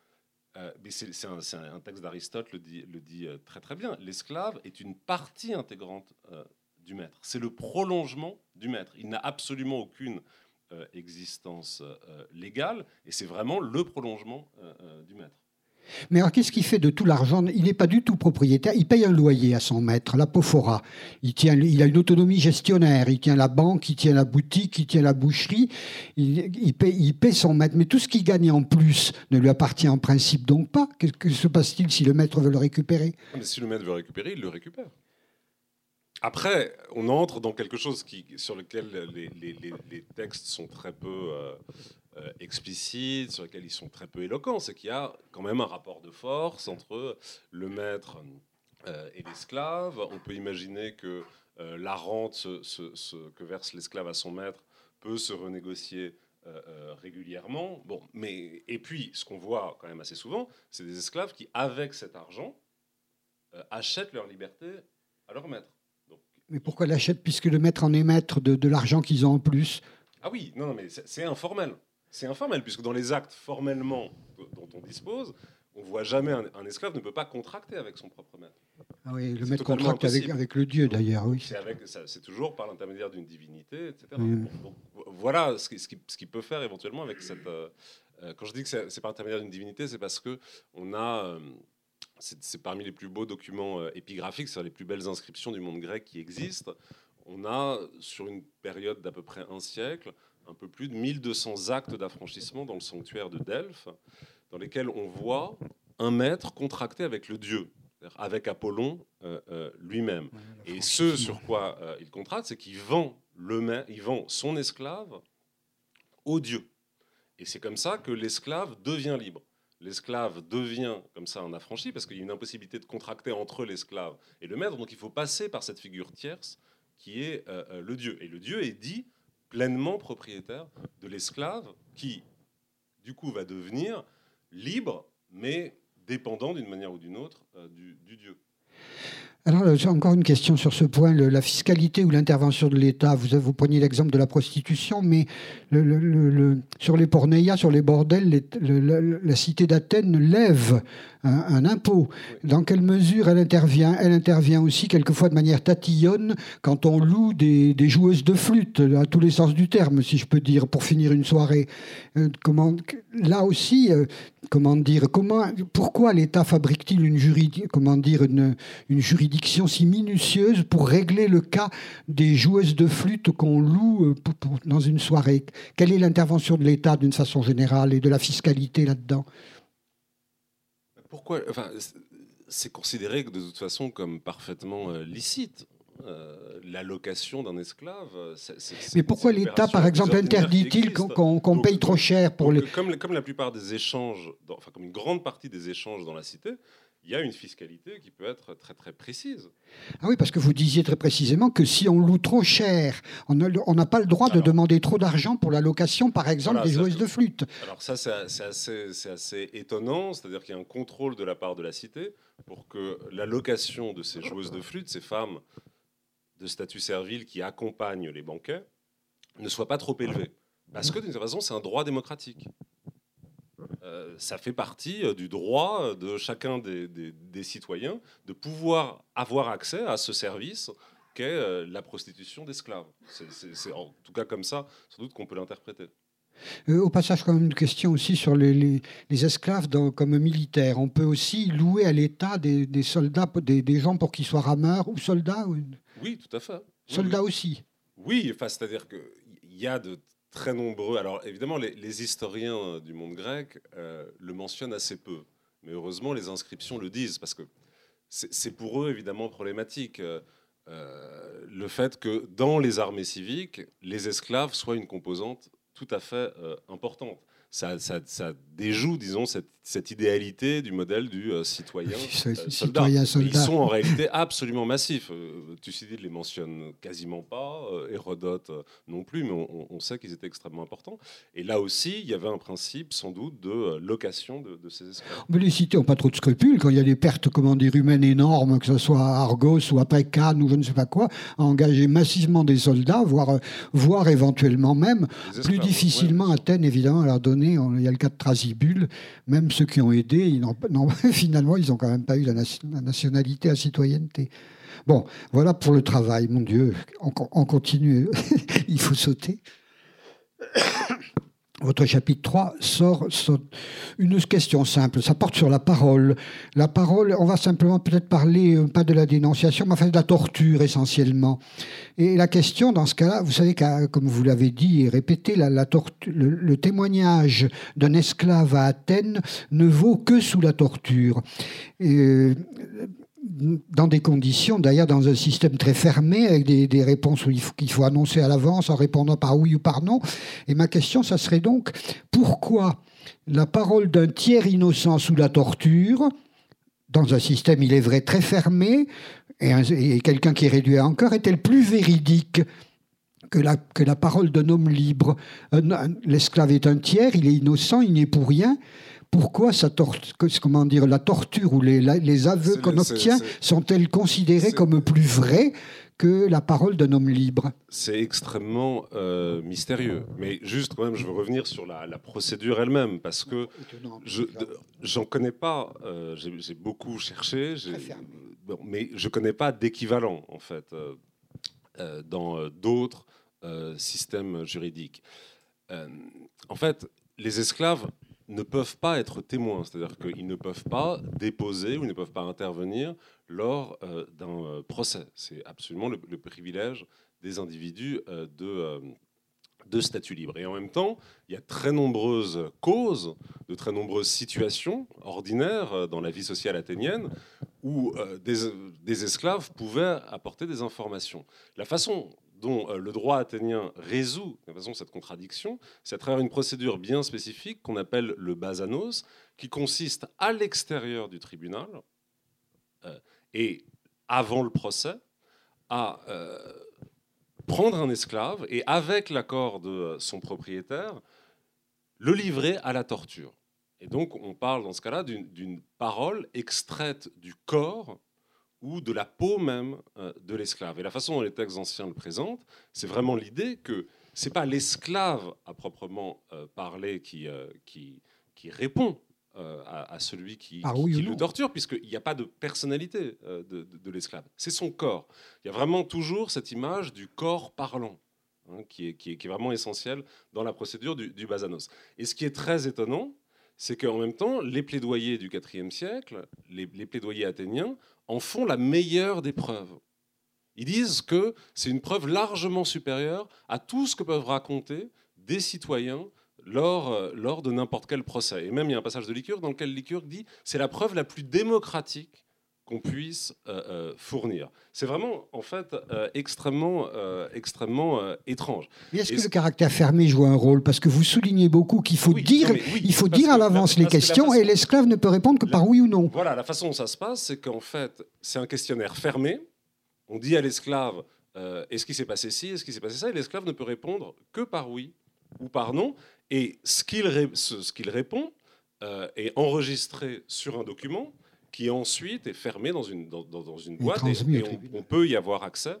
euh, c'est un, texte d'Aristote le dit, euh, très très bien, l'esclave est une partie intégrante du maître. C'est le prolongement du maître. Il n'a absolument aucune existence légale, et c'est vraiment le prolongement du maître. Mais alors, qu'est-ce qu'il fait de tout l'argent? Il n'est pas du tout propriétaire. Il paye un loyer à son maître, la. Il, a une autonomie gestionnaire. Il tient la banque, il tient la boutique, il tient la boucherie. Il, il son maître. Mais tout ce qu'il gagne en plus ne lui appartient en principe donc pas. Que, se passe-t-il si le maître veut le récupérer? Mais Si le maître veut le récupérer, il le récupère. Après, on entre dans quelque chose sur lequel les, les, textes sont très peu euh, euh, explicites, sur lesquels ils sont très peu éloquents, c'est qu'il y a quand même un rapport de force entre le maître euh, et l'esclave. On peut imaginer que euh, la rente que verse l'esclave à son maître peut se renégocier régulièrement. Bon, mais et puis ce qu'on voit quand même assez souvent, c'est des esclaves qui, avec cet argent, achètent leur liberté à leur maître. mais pourquoi l'achètent puisque le maître en est maître de, de l'argent qu'ils ont en plus? Ah oui, non, non mais c'est informel c'est informel, puisque dans les actes formellement dont on dispose, on voit jamais un, esclave ne peut pas contracter avec son propre maître. Ah oui, le maître contracte avec, avec, le Dieu d'ailleurs, oui. C'est toujours par l'intermédiaire d'une divinité, etc. Donc, voilà ce qu'il ce qui peut faire éventuellement avec cette. Euh, euh, quand je dis que c'est par l'intermédiaire d'une divinité, c'est parce que on a. Euh, c'est parmi les plus beaux documents épigraphiques, c'est les plus belles inscriptions du monde grec qui existent. On a, sur une période d'à peu près un siècle, un peu plus de 1200 actes d'affranchissement dans le sanctuaire de Delphes, dans lesquels on voit un maître contracté avec le dieu, avec Apollon euh, euh, lui-même. Et ce sur quoi euh, il contracte, c'est qu'il vend, le il vend son esclave au dieu. Et c'est comme ça que l'esclave devient libre. L'esclave devient comme ça un affranchi, parce qu'il y a une impossibilité de contracter entre l'esclave et le maître, donc il faut passer par cette figure tierce qui est le dieu. Et le dieu est dit pleinement propriétaire de l'esclave qui, du coup, va devenir libre, mais dépendant d'une manière ou d'une autre euh, du, du Dieu. Alors, euh, encore une question sur ce point, la fiscalité ou l'intervention de l'État. Vous, vous preniez l'exemple de la prostitution, mais sur les pornéias, sur les bordels, la cité d'Athènes lève un, impôt. Dans quelle mesure elle intervient? Elle intervient aussi quelquefois de manière tatillonne quand on loue des, joueuses de flûte, à tous les sens du terme, si je peux dire, pour finir une soirée. Euh, comment, là aussi, euh, comment dire, comment, pourquoi l'État fabrique-t-il une, comment dire, une, une juridiction si minutieuse pour régler le cas des joueuses de flûte qu'on loue euh, dans une soirée Quelle est l'intervention de l'État d'une façon générale et de la fiscalité là-dedans? Pourquoi enfin, C'est considéré de toute façon comme parfaitement euh, licite. Euh, l'allocation d'un esclave. Mais pourquoi l'État, par exemple, interdit-il qu'on paye trop cher pour les... Comme, comme la plupart des échanges, enfin comme une grande partie des échanges dans la cité, il y a une fiscalité qui peut être très très précise. Ah oui, parce que vous disiez très précisément que si on loue trop cher, on n'a pas le droit de demander trop d'argent pour la location, par exemple, des joueuses de flûte. Alors ça, c'est assez, assez, étonnant, c'est-à-dire qu'il y a un contrôle de la part de la cité pour que la location de ces joueuses de flûte, ces femmes de statut servile qui accompagnent les banquets, ne soit pas trop élevée. Parce que d'une certaine façon, c'est un droit démocratique. Euh, ça fait partie euh, du droit de chacun des, citoyens de pouvoir avoir accès à ce service qu'est euh, la prostitution d'esclaves. C'est en tout cas comme ça, sans doute, qu'on peut l'interpréter. au passage, quand même une question aussi sur les, esclaves comme militaires. On peut aussi louer à l'État des, soldats, des, gens pour qu'ils soient rameurs ou soldats Oui, tout à fait. Soldats aussi Oui, enfin, c'est-à-dire qu'il y a de très nombreux. Alors évidemment, les, historiens du monde grec euh, le mentionnent assez peu, mais heureusement, les inscriptions le disent parce que c'est pour eux évidemment problématique. Euh, euh, le fait que dans les armées civiques, les esclaves soient une composante tout à fait importante ça, déjoue, disons, cette, idéalité du modèle du euh, citoyen, euh, soldat. Ils sont en réalité absolument massifs. Euh, Thucydide les mentionne quasiment pas, Hérodote non plus, mais on, sait qu'ils étaient extrêmement importants. Et là aussi, il y avait un principe, sans doute, de location de, ces esclaves. Mais les cités n'ont pas trop de scrupules quand il y a des pertes, comment dire, humaines énormes, que ce soit à Argos ou après Cannes ou je ne sais pas quoi, à engager massivement des soldats, voire, voire éventuellement même, plus difficilement Athènes, évidemment, à leur donner il y a le cas de Trasibule, même ceux qui ont aidé, finalement, ils n'ont quand même pas eu la, nationalité, la citoyenneté. Bon, voilà pour le travail, mon Dieu, on continue, il faut sauter votre chapitre 3 sort, une question simple, ça porte sur la parole. La parole, on va simplement peut-être parler, euh, pas de la dénonciation, mais enfin de la torture essentiellement. Et la question dans ce cas-là, vous savez, comme vous l'avez dit et répété, le, témoignage d'un esclave à Athènes ne vaut que sous la torture. Et, dans des conditions, d'ailleurs dans un système très fermé, avec des, réponses qu'il faut, annoncer à l'avance en répondant par oui ou par non. Et ma question, ça serait donc, pourquoi la parole d'un tiers innocent sous la torture, dans un système, il est vrai, très fermé, et, quelqu'un qui est réduit à encore, est-elle plus véridique que la, que la parole d'un homme libre? L'esclave est un tiers, il est innocent, il n'est pour rien pourquoi ça comment dire, la torture ou les, les aveux qu'on obtient sont-elles considérées comme plus vraies que la parole d'un homme libre? C'est extrêmement euh, mystérieux. Mais juste quand même, je veux revenir sur la, procédure elle-même, parce que je j'en connais pas, euh, j'ai beaucoup cherché, mais je connais pas d'équivalent, en fait, euh, dans d'autres systèmes juridiques. en fait, les esclaves ne peuvent pas être témoins, c'est-à-dire qu'ils ne peuvent pas déposer ou ne peuvent pas intervenir lors euh, d'un euh, procès. C'est absolument le, privilège des individus euh, de, de statut libre. Et en même temps, il y a très nombreuses causes, de très nombreuses situations ordinaires dans la vie sociale athénienne où des, des esclaves pouvaient apporter des informations. La façon dont euh, le droit athénien résout de façon cette contradiction, c'est à travers une procédure bien spécifique qu'on appelle le basanos, qui consiste à l'extérieur du tribunal euh, et avant le procès à euh, prendre un esclave et avec l'accord de son propriétaire, le livrer à la torture. Et donc on parle dans ce cas-là d'une parole extraite du corps ou de la peau même euh, de l'esclave. Et la façon dont les textes anciens le présentent, c'est vraiment l'idée que ce n'est pas l'esclave à proprement euh, parler qui, euh, qui, qui, répond à, celui qui, ah qui, le torture, puisqu'il n'y a pas de personnalité de, de, l'esclave. C'est son corps. Il y a vraiment toujours cette image du corps parlant. Hein, qui, est, qui, est, qui, est, vraiment essentielle dans la procédure du, du Basanos. Et ce qui est très étonnant, c'est qu'en même temps, les plaidoyers du IVe siècle, les, les plaidoyers athéniens, en font la meilleure des preuves. Ils disent que c'est une preuve largement supérieure à tout ce que peuvent raconter des citoyens lors, euh, de n'importe quel procès. Et même il y a un passage de Lycurgue dans lequel Lycurgue dit c'est la preuve la plus démocratique qu'on puisse euh, euh, fournir. C'est vraiment, en fait, euh, extrêmement, extrêmement étrange. est-ce que le caractère fermé joue un rôle? Parce que vous soulignez beaucoup qu'il faut dire, il faut dire à l'avance les questions et l'esclave ne peut répondre que par oui ou non. Voilà, la façon dont ça se passe, c'est qu'en fait, c'est un questionnaire fermé. On dit à l'esclave est-ce qu'il s'est passé ci, est-ce qu'il s'est passé ça, et l'esclave ne peut répondre que par oui ou par non. Et ce qu'il ce qu'il répond est enregistré sur un document qui ensuite est fermé dans une, dans, dans une boîte et, on, peut y avoir accès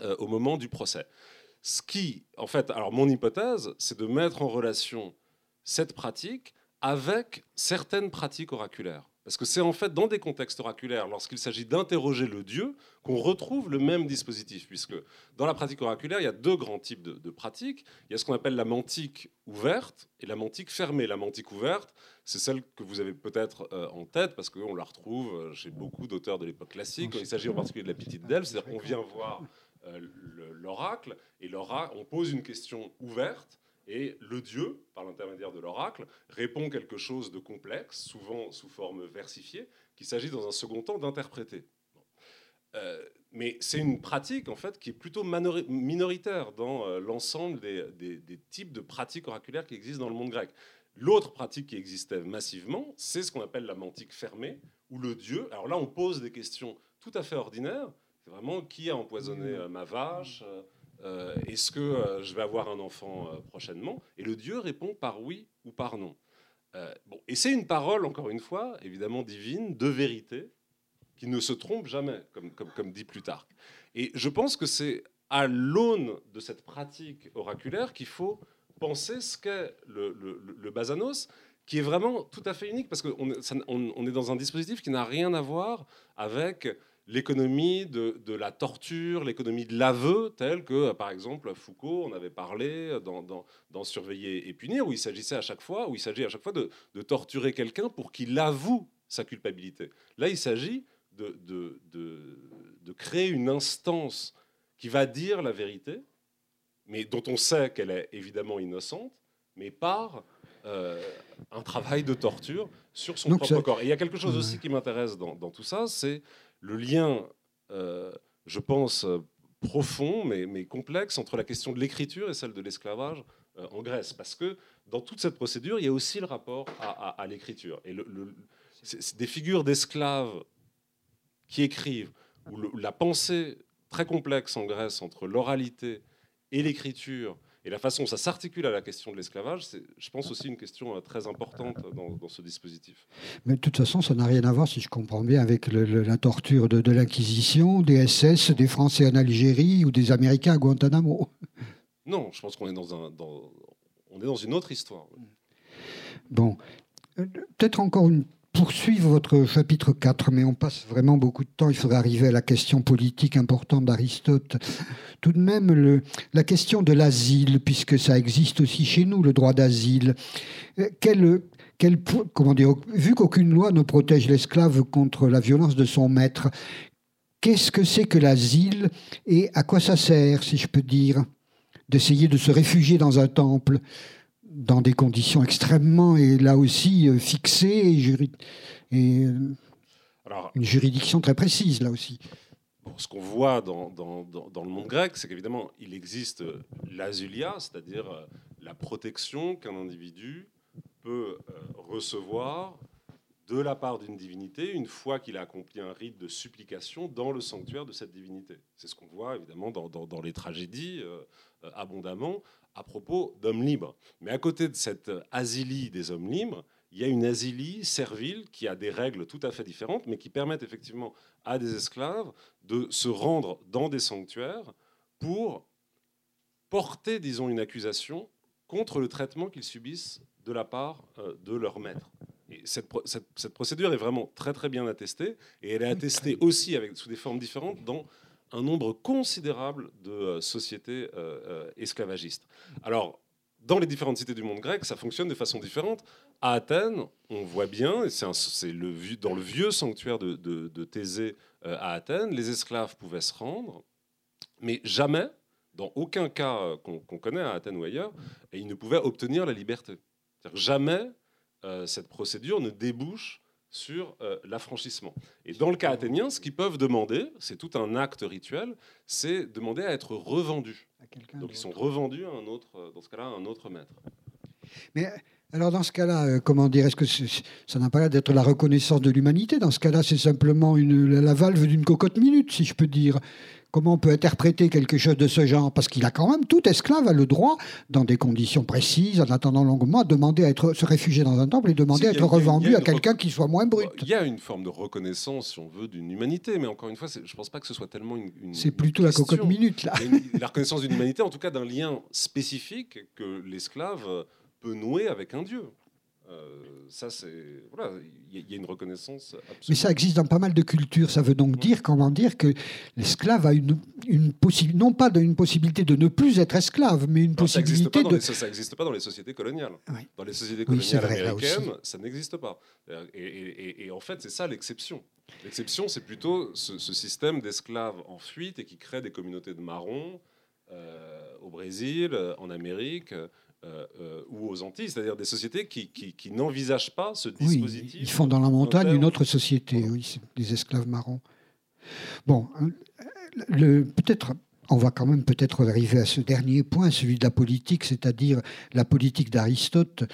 euh, au moment du procès. Ce qui, en fait, alors mon hypothèse, c'est de mettre en relation cette pratique avec certaines pratiques oraculaires. Parce que c'est en fait dans des contextes oraculaires, lorsqu'il s'agit d'interroger le Dieu, qu'on retrouve le même dispositif. Puisque dans la pratique oraculaire, il y a deux grands types de, pratiques. Il y a ce qu'on appelle la mantique ouverte et la mantique fermée. La mantique ouverte, c'est celle que vous avez peut-être euh, en tête, parce qu'on la retrouve euh, chez beaucoup d'auteurs de l'époque classique. Il s'agit en particulier de la petite d'Elbe, c'est-à-dire qu'on vient voir euh, l'oracle, et l'oracle, on pose une question ouverte, et le dieu, par l'intermédiaire de l'oracle, répond quelque chose de complexe, souvent sous forme versifiée, qu'il s'agit dans un second temps d'interpréter. Euh, mais c'est une pratique en fait qui est plutôt minoritaire dans euh, l'ensemble des, types de pratiques oraculaires qui existent dans le monde grec. L'autre pratique qui existait massivement, c'est ce qu'on appelle la mantique fermée, où le dieu, alors là on pose des questions tout à fait ordinaires, c'est vraiment qui a empoisonné euh, ma vache, euh, est-ce que euh, je vais avoir un enfant euh, prochainement? Et le Dieu répond par oui ou par non. bon, et c'est une parole, encore une fois, évidemment divine, de vérité, qui ne se trompe jamais, comme, dit Plutarque. Et je pense que c'est à l'aune de cette pratique oraculaire qu'il faut penser ce qu'est le, le, le, basanos, qui est vraiment tout à fait unique, parce qu'on on est dans un dispositif qui n'a rien à voir avec l'économie de, la torture, l'économie de l'aveu, telle que, par exemple, Foucault en avait parlé dans, Surveiller et punir, où il s'agissait à chaque fois, où il s'agit à chaque fois de, torturer quelqu'un pour qu'il avoue sa culpabilité. Là, il s'agit de, de, créer une instance qui va dire la vérité, mais dont on sait qu'elle est évidemment innocente, mais par euh, un travail de torture sur son propre corps. Et il y a quelque chose aussi qui m'intéresse dans, dans, tout ça, c'est le lien, euh, je pense, profond mais, complexe entre la question de l'écriture et celle de l'esclavage euh, en Grèce. Parce que dans toute cette procédure, il y a aussi le rapport à, l'écriture. Et le, des figures d'esclaves qui écrivent, où la pensée très complexe en Grèce entre l'oralité et l'écriture et la façon dont ça s'articule à la question de l'esclavage, c'est, je pense, aussi une question euh, très importante dans, ce dispositif. Mais de toute façon, ça n'a rien à voir, si je comprends bien, avec la torture de, l'Inquisition, des SS, des Français en Algérie ou des Américains à Guantanamo. Non, je pense qu'on est dans, un, on est dans une autre histoire. Bon, euh, peut-être encore une poursuivre votre chapitre 4, mais on passe vraiment beaucoup de temps. Il faudrait arriver à la question politique importante d'Aristote. Tout de même, la question de l'asile, puisque ça existe aussi chez nous, le droit d'asile. Euh, comment dire, vu qu'aucune loi ne protège l'esclave contre la violence de son maître, qu'est-ce que c'est que l'asile et à quoi ça sert, si je peux dire, d'essayer de se réfugier dans un temple? Dans des conditions extrêmement, et là aussi, euh, fixées, et, et euh, une juridiction très précise, là aussi. ce qu'on voit dans, dans, dans, le monde grec, c'est qu'évidemment, il existe l'asulia, c'est-à-dire euh, la protection qu'un individu peut recevoir de la part d'une divinité une fois qu'il a accompli un rite de supplication dans le sanctuaire de cette divinité. C'est ce qu'on voit évidemment dans, dans les tragédies abondamment, à propos d'hommes libres. Mais à côté de cette asilie des hommes libres, il y a une asilie servile qui a des règles tout à fait différentes, mais qui permettent effectivement à des esclaves de se rendre dans des sanctuaires pour porter, disons, une accusation contre le traitement qu'ils subissent de la part euh, de leur maître. Et cette, cette, procédure est vraiment très très bien attestée, et elle est attestée aussi avec, sous des formes différentes dans un nombre considérable de euh, sociétés euh, euh, esclavagistes. Alors, dans les différentes cités du monde grec, ça fonctionne de façon différente. À Athènes, on voit bien, c'est le, dans le vieux sanctuaire de, Thésée à Athènes, les esclaves pouvaient se rendre, mais jamais, dans aucun cas qu'on connaît à Athènes ou ailleurs, ils ne pouvaient obtenir la liberté. Jamais cette procédure ne débouche sur euh, l'affranchissement. Et dans le cas athénien, ce qu'ils peuvent demander, c'est tout un acte rituel, c'est demander à être revendus. Donc ils sont revendus à un autre, euh, dans ce cas-là, à un autre maître. Mais alors dans ce cas-là, euh, comment dire, est-ce que ça n'a pas l'air d'être la reconnaissance de l'humanité? Dans ce cas-là, c'est simplement une, la valve d'une cocotte minute, si je peux dire. Comment on peut interpréter quelque chose de ce genre? Parce qu'il a quand même, tout esclave a le droit, dans des conditions précises, en attendant longuement, à demander à être, se réfugier dans un temple et demander à être revendu à quelqu'un qui soit moins brut. Il y a une forme de reconnaissance, si on veut, d'une humanité, mais encore une fois, je ne pense pas que ce soit tellement une. c'est plutôt la cocotte minute, là. la reconnaissance d'une humanité, en tout cas d'un lien spécifique que l'esclave peut nouer avec un dieu. Euh, ça, c'est voilà, il y, a une reconnaissance. Absolue. Mais ça existe dans pas mal de cultures. Ça veut donc dire, comment dire, que l'esclave a une, une possibilité, non pas une possibilité de ne plus être esclave, mais une possibilité de. ça n'existe pas dans les sociétés coloniales. Dans les sociétés coloniales américaines, ça n'existe pas. Et, en fait, c'est ça l'exception. L'exception, c'est plutôt ce, système d'esclaves en fuite et qui crée des communautés de marrons euh, au Brésil, en Amérique. Euh, euh, ou aux Antilles, c'est-à-dire des sociétés qui, qui, n'envisagent pas ce dispositif. ils font dans la montagne une autre société, oui, des esclaves marrons. Bon, peut-être, on va quand même peut-être arriver à ce dernier point, celui de la politique, c'est-à-dire la politique d'Aristote.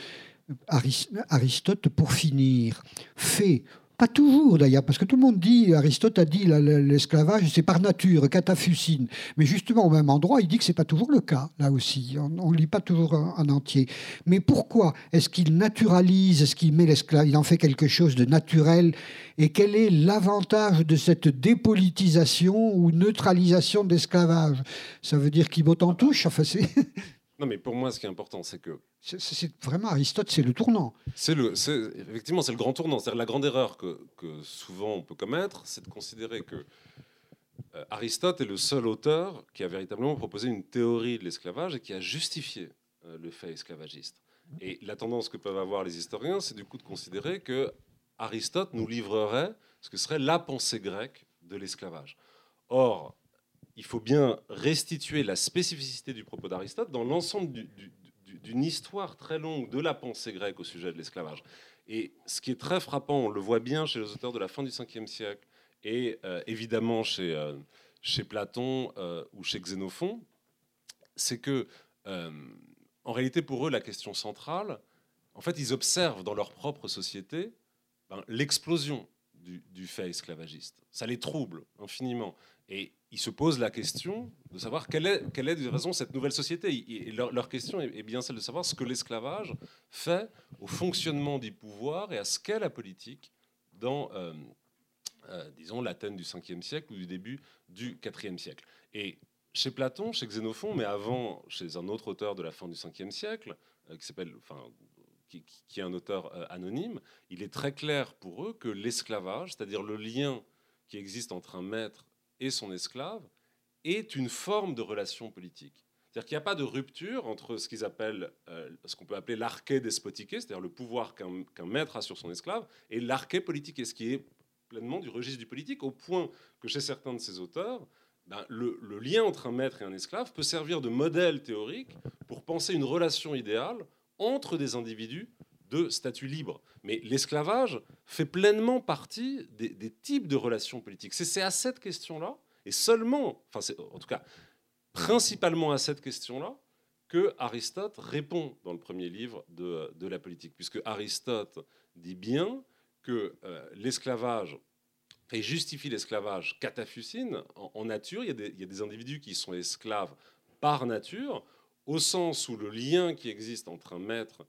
Aristote, pour finir, fait pas toujours d'ailleurs, parce que tout le monde dit, Aristote a dit l'esclavage, c'est par nature, catafucine. Mais justement, au même endroit, il dit que c'est pas toujours le cas, là aussi. On ne lit pas toujours en, entier. Mais pourquoi est-ce qu'il naturalise, est-ce qu'il met l'esclavage, il en fait quelque chose de naturel? Et quel est l'avantage de cette dépolitisation ou neutralisation de l'esclavage Ça veut dire qu'il botte en touche enfin, Non, mais pour moi, ce qui est important, c'est que. C'est vraiment Aristote, c'est le tournant. C'est le, effectivement, c'est le grand tournant. C'est la grande erreur que, souvent on peut commettre, c'est de considérer que euh, Aristote est le seul auteur qui a véritablement proposé une théorie de l'esclavage et qui a justifié euh, le fait esclavagiste. Et la tendance que peuvent avoir les historiens, c'est du coup de considérer que Aristote nous livrerait ce que serait la pensée grecque de l'esclavage. Or, il faut bien restituer la spécificité du propos d'Aristote dans l'ensemble d'une histoire très longue de la pensée grecque au sujet de l'esclavage. Et ce qui est très frappant, on le voit bien chez les auteurs de la fin du 5e siècle et euh, évidemment chez, euh, chez Platon euh, ou chez Xénophon, c'est que en réalité pour eux la question centrale, en fait ils observent dans leur propre société ben, l'explosion du, du, fait esclavagiste. Ça les trouble infiniment. Et ils se posent la question de savoir quelle est, quelle est de raison cette nouvelle société. Et leur, question est, bien celle de savoir ce que l'esclavage fait au fonctionnement du pouvoir et à ce qu'est la politique dans, euh, euh, disons, l'Athènes du 5e siècle ou du début du 4e siècle. Et chez Platon, chez Xénophon, mais avant chez un autre auteur de la fin du 5e siècle, euh, qui s'appelle, enfin, qui, qui, est un auteur anonyme, il est très clair pour eux que l'esclavage, c'est-à-dire le lien qui existe entre un maître et son esclave est une forme de relation politique. C'est-à-dire qu'il n'y a pas de rupture entre ce qu'ils appellent, euh, ce qu'on peut appeler l'arché despotique, c'est-à-dire le pouvoir qu'un maître a sur son esclave, et l'arché politique, ce qui est pleinement du registre du politique, au point que chez certains de ces auteurs, ben, le, lien entre un maître et un esclave peut servir de modèle théorique pour penser une relation idéale entre des individus de statut libre. Mais l'esclavage fait pleinement partie des, types de relations politiques. C'est à cette question-là, et seulement, enfin en tout cas principalement à cette question-là, que Aristote répond dans le premier livre de, la politique, puisque Aristote dit bien que euh, l'esclavage, et justifie l'esclavage catafucine, en, nature, il y, a des, il y, a des, individus qui sont esclaves par nature, au sens où le lien qui existe entre un maître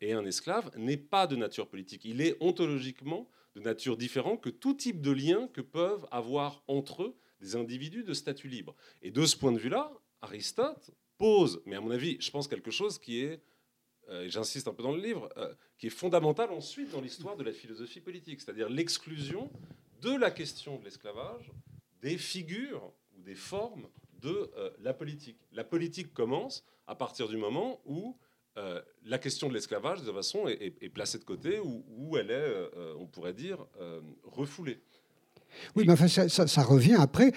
et un esclave n'est pas de nature politique. Il est ontologiquement de nature différente que tout type de lien que peuvent avoir entre eux des individus de statut libre. Et de ce point de vue-là, Aristote pose, mais à mon avis, je pense quelque chose qui est, euh, j'insiste un peu dans le livre, euh, qui est fondamental ensuite dans l'histoire de la philosophie politique, c'est-à-dire l'exclusion de la question de l'esclavage des figures ou des formes de la politique. La politique commence à partir du moment où euh, la question de l'esclavage, de toute façon, est, placée de côté ou, elle est, euh, on pourrait dire, euh, refoulée. Oui, mais enfin, ça, revient après.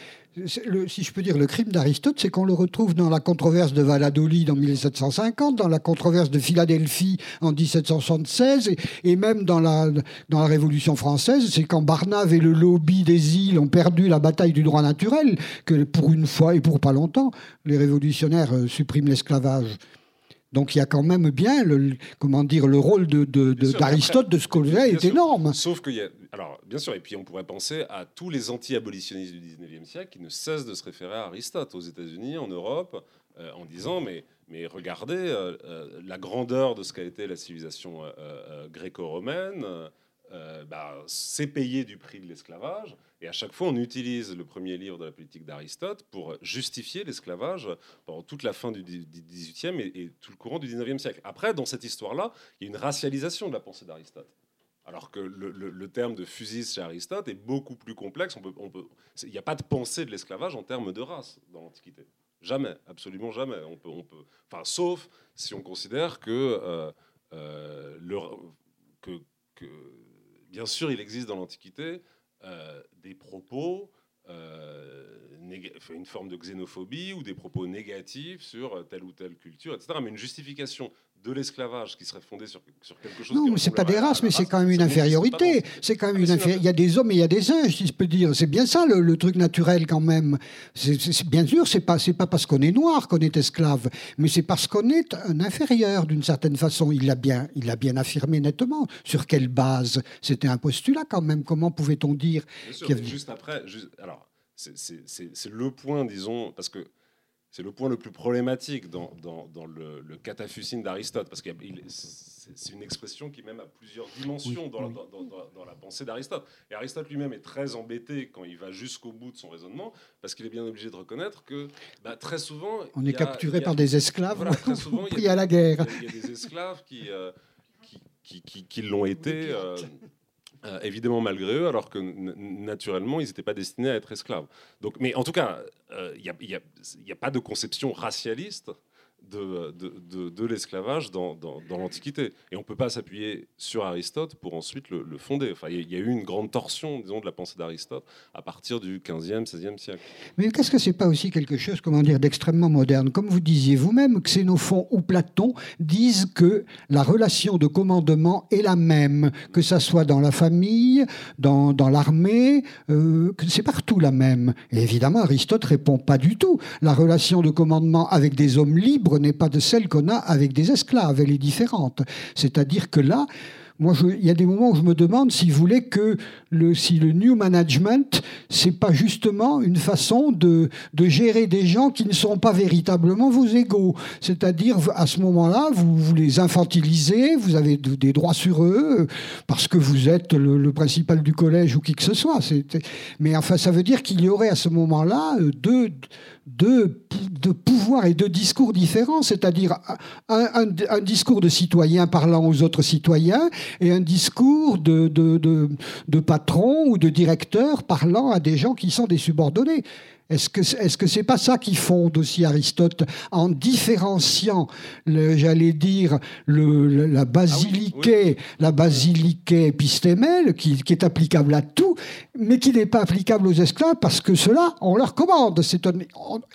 Si je peux dire, le crime d'Aristote, c'est qu'on le retrouve dans la controverse de Valladolid en 1750, dans la controverse de Philadelphie en 1776, et, même dans la, dans la Révolution française, c'est quand Barnave et le lobby des îles ont perdu la bataille du droit naturel, que pour une fois et pour pas longtemps, les révolutionnaires suppriment l'esclavage. Donc il y a quand même bien le, comment dire, le rôle d'Aristote, de, de, ce côté-là est énorme. Sauf qu'il y a. Alors, bien sûr, et puis on pourrait penser à tous les anti-abolitionnistes du 19e siècle qui ne cessent de se référer à Aristote aux États-Unis, en Europe, euh, en disant mais, mais regardez euh, euh, la grandeur de ce qu'a été la civilisation gréco-romaine. Bah, c'est payé du prix de l'esclavage. Et à chaque fois, on utilise le premier livre de la politique d'Aristote pour justifier l'esclavage pendant toute la fin du XVIIIe et, et tout le courant du XIXe siècle. Après, dans cette histoire-là, il y a une racialisation de la pensée d'Aristote. Alors que le, terme de fusil chez Aristote est beaucoup plus complexe. On peut, on peut, il n'y a pas de pensée de l'esclavage en termes de race dans l'Antiquité. Jamais, absolument jamais. On peut, on peut, enfin, sauf si on considère que, euh, euh, le, que, bien sûr, il existe dans l'Antiquité euh, des propos, euh, une forme de xénophobie ou des propos négatifs sur telle ou telle culture, etc. Mais une justification de l'esclavage qui serait fondée sur, sur quelque chose. Non, mais c'est pas des races, mais c'est quand même une infériorité. C'est quand même une Il y a des hommes et il y a des singes, si je peux dire. C'est bien ça le, truc naturel quand même. C'est bien sûr, c'est pas c'est pas parce qu'on est noir qu'on est esclave, mais c'est parce qu'on est un inférieur d'une certaine façon. Il l'a bien il l'a bien affirmé nettement. Sur quelle base? C'était un postulat quand même. Comment pouvait-on dire Juste après, alors c'est le point, disons, parce que c'est le point le plus problématique dans, dans, le, le cataphusine d'Aristote, parce que c'est une expression qui même a plusieurs dimensions dans, dans, la pensée d'Aristote. Et Aristote lui-même est très embêté quand il va jusqu'au bout de son raisonnement, parce qu'il est bien obligé de reconnaître que bah, très souvent... On est capturé par des esclaves très souvent, pris à la guerre. Il y, a des esclaves qui, euh, qui, qui, qui l'ont été... Euh, évidemment malgré eux, alors que naturellement, ils n'étaient pas destinés à être esclaves. Donc, mais en tout cas, euh, il n'y a, pas de conception racialiste de, de, l'esclavage dans, dans, l'Antiquité. Et on ne peut pas s'appuyer sur Aristote pour ensuite le, fonder. Enfin, il y, a eu une grande torsion, disons, de la pensée d'Aristote à partir du 15e, 16e siècle. Mais qu'est-ce que c'est pas aussi quelque chose, comment dire, d'extrêmement moderne? Comme vous disiez vous-même, Xénophon ou Platon disent que la relation de commandement est la même, que ça soit dans la famille, dans, dans l'armée, euh, c'est partout la même. Et évidemment, Aristote répond pas du tout. La relation de commandement avec des hommes libres n'est pas de celle qu'on a avec des esclaves, elle est différente. C'est-à-dire que là, moi, il y a des moments où je me demande s'il voulait que le, si le new management, c'est pas justement une façon de, de, gérer des gens qui ne sont pas véritablement vos égaux. C'est-à-dire, à ce moment-là, vous, vous, les infantilisez, vous avez des droits sur eux, parce que vous êtes le, le principal du collège ou qui que ce soit. Mais enfin, ça veut dire qu'il y aurait à ce moment-là deux de, de et de discours différents, c'est-à-dire un, discours de citoyen parlant aux autres citoyens et un discours de, de, de patron ou de directeur parlant à des gens qui sont des subordonnés. Est-ce que est-ce que c'est pas ça qui fonde aussi Aristote en différenciant, j'allais dire, le, la basiliquée, ah la basiliquée épistémelle, qui, qui, est applicable à tout, mais qui n'est pas applicable aux esclaves parce que cela, on leur commande. C'est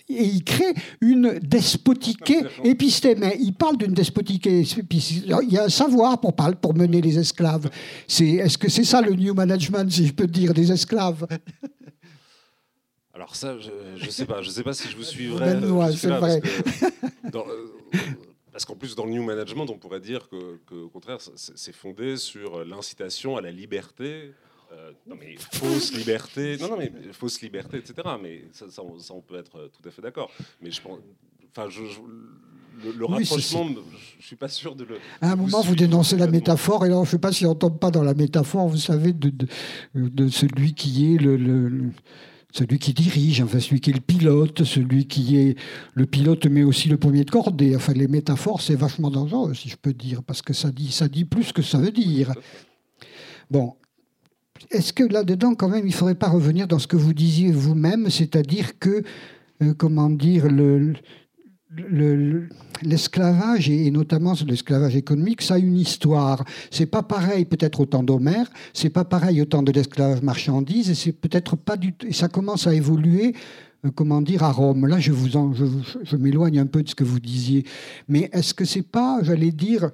et il crée une despotiquée épistémée. Il parle d'une despotiquée Il y a un savoir pour, parler, pour mener les esclaves. C'est, est-ce que c'est ça le new management, si je peux dire, des esclaves? Alors ça, je ne sais pas. Je sais pas si je vous suivrai. Euh, c'est vrai. Euh, parce qu'en plus, dans le New Management, on pourrait dire que, au contraire, c'est fondé sur l'incitation à la liberté. Euh, non mais fausse liberté, non non mais fausse liberté, etc. Mais ça, on, peut être tout à fait d'accord. Mais je pense, enfin, je, le, rapprochement, je suis pas sûr de le. À un moment, vous dénoncez la métaphore, et là, je ne sais pas si on tombe pas dans la métaphore, vous savez, de, de, de celui qui est le, le celui qui dirige, enfin celui qui est le pilote, celui qui est le pilote, mais aussi le premier de cordée. Enfin, les métaphores, c'est vachement dangereux, si je peux dire, parce que ça dit, plus que ça veut dire. Bon. Est-ce que là-dedans, quand même, il ne faudrait pas revenir dans ce que vous disiez vous-même, c'est-à-dire que, euh, comment dire, le, l'esclavage et notamment l'esclavage économique, ça a une histoire. C'est pas pareil peut-être au temps d'Homère, c'est pas pareil au temps de l'esclavage marchandise, et c'est peut-être pas du. Ça commence à évoluer. Euh, comment dire à Rome Là, je vous je m'éloigne un peu de ce que vous disiez, mais est-ce que c'est pas, j'allais dire,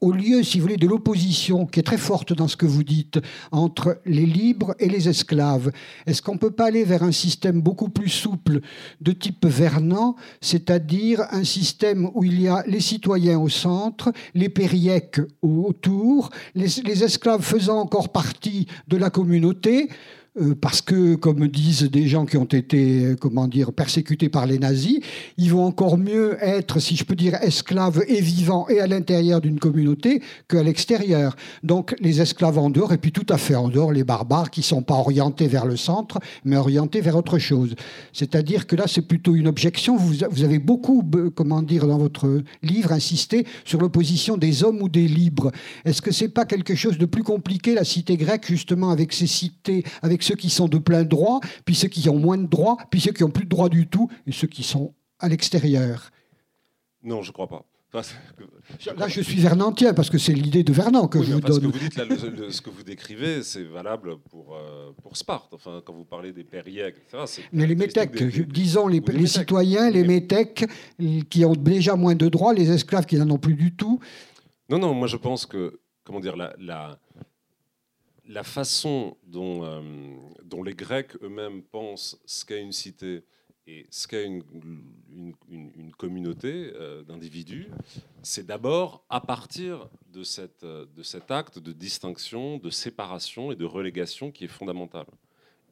au lieu, si vous voulez, de l'opposition qui est très forte dans ce que vous dites entre les libres et les esclaves, est-ce qu'on ne peut pas aller vers un système beaucoup plus souple de type Vernant, c'est-à-dire un système où il y a les citoyens au centre, les périèques autour, les, esclaves faisant encore partie de la communauté, parce que, comme disent des gens qui ont été, euh, comment dire, persécutés par les nazis, ils vont encore mieux être, si je peux dire, esclaves et vivants et à l'intérieur d'une communauté qu'à l'extérieur. Donc, les esclaves en dehors, et puis tout à fait en dehors, les barbares qui ne sont pas orientés vers le centre, mais orientés vers autre chose. C'est-à-dire que là, c'est plutôt une objection. Vous, avez beaucoup, euh, comment dire, dans votre livre, insisté sur l'opposition des hommes ou des libres. Est-ce que c'est pas quelque chose de plus compliqué, la cité grecque, justement, avec ces cités, avec ceux qui sont de plein droit, puis ceux qui ont moins de droits, puis ceux qui ont plus de droits du tout, et ceux qui sont à l'extérieur. Non, je ne crois pas. là, je suis vernantien parce que c'est l'idée de Vernant que je vous donne. Ce que vous dites, ce que vous décrivez, c'est valable pour, euh, pour Sparte. Enfin, quand vous parlez des périèques, etc. Mais les métèques, disons les, les, citoyens, les métèques qui ont déjà moins de droits, les esclaves qui n'en ont plus du tout. Non, non, moi je pense que, comment dire, la, la, la façon dont, euh, dont les Grecs eux-mêmes pensent ce qu'est une cité et ce qu'est une, communauté euh, d'individus, c'est d'abord à partir de, cette, de cet acte de distinction, de séparation et de relégation qui est fondamental.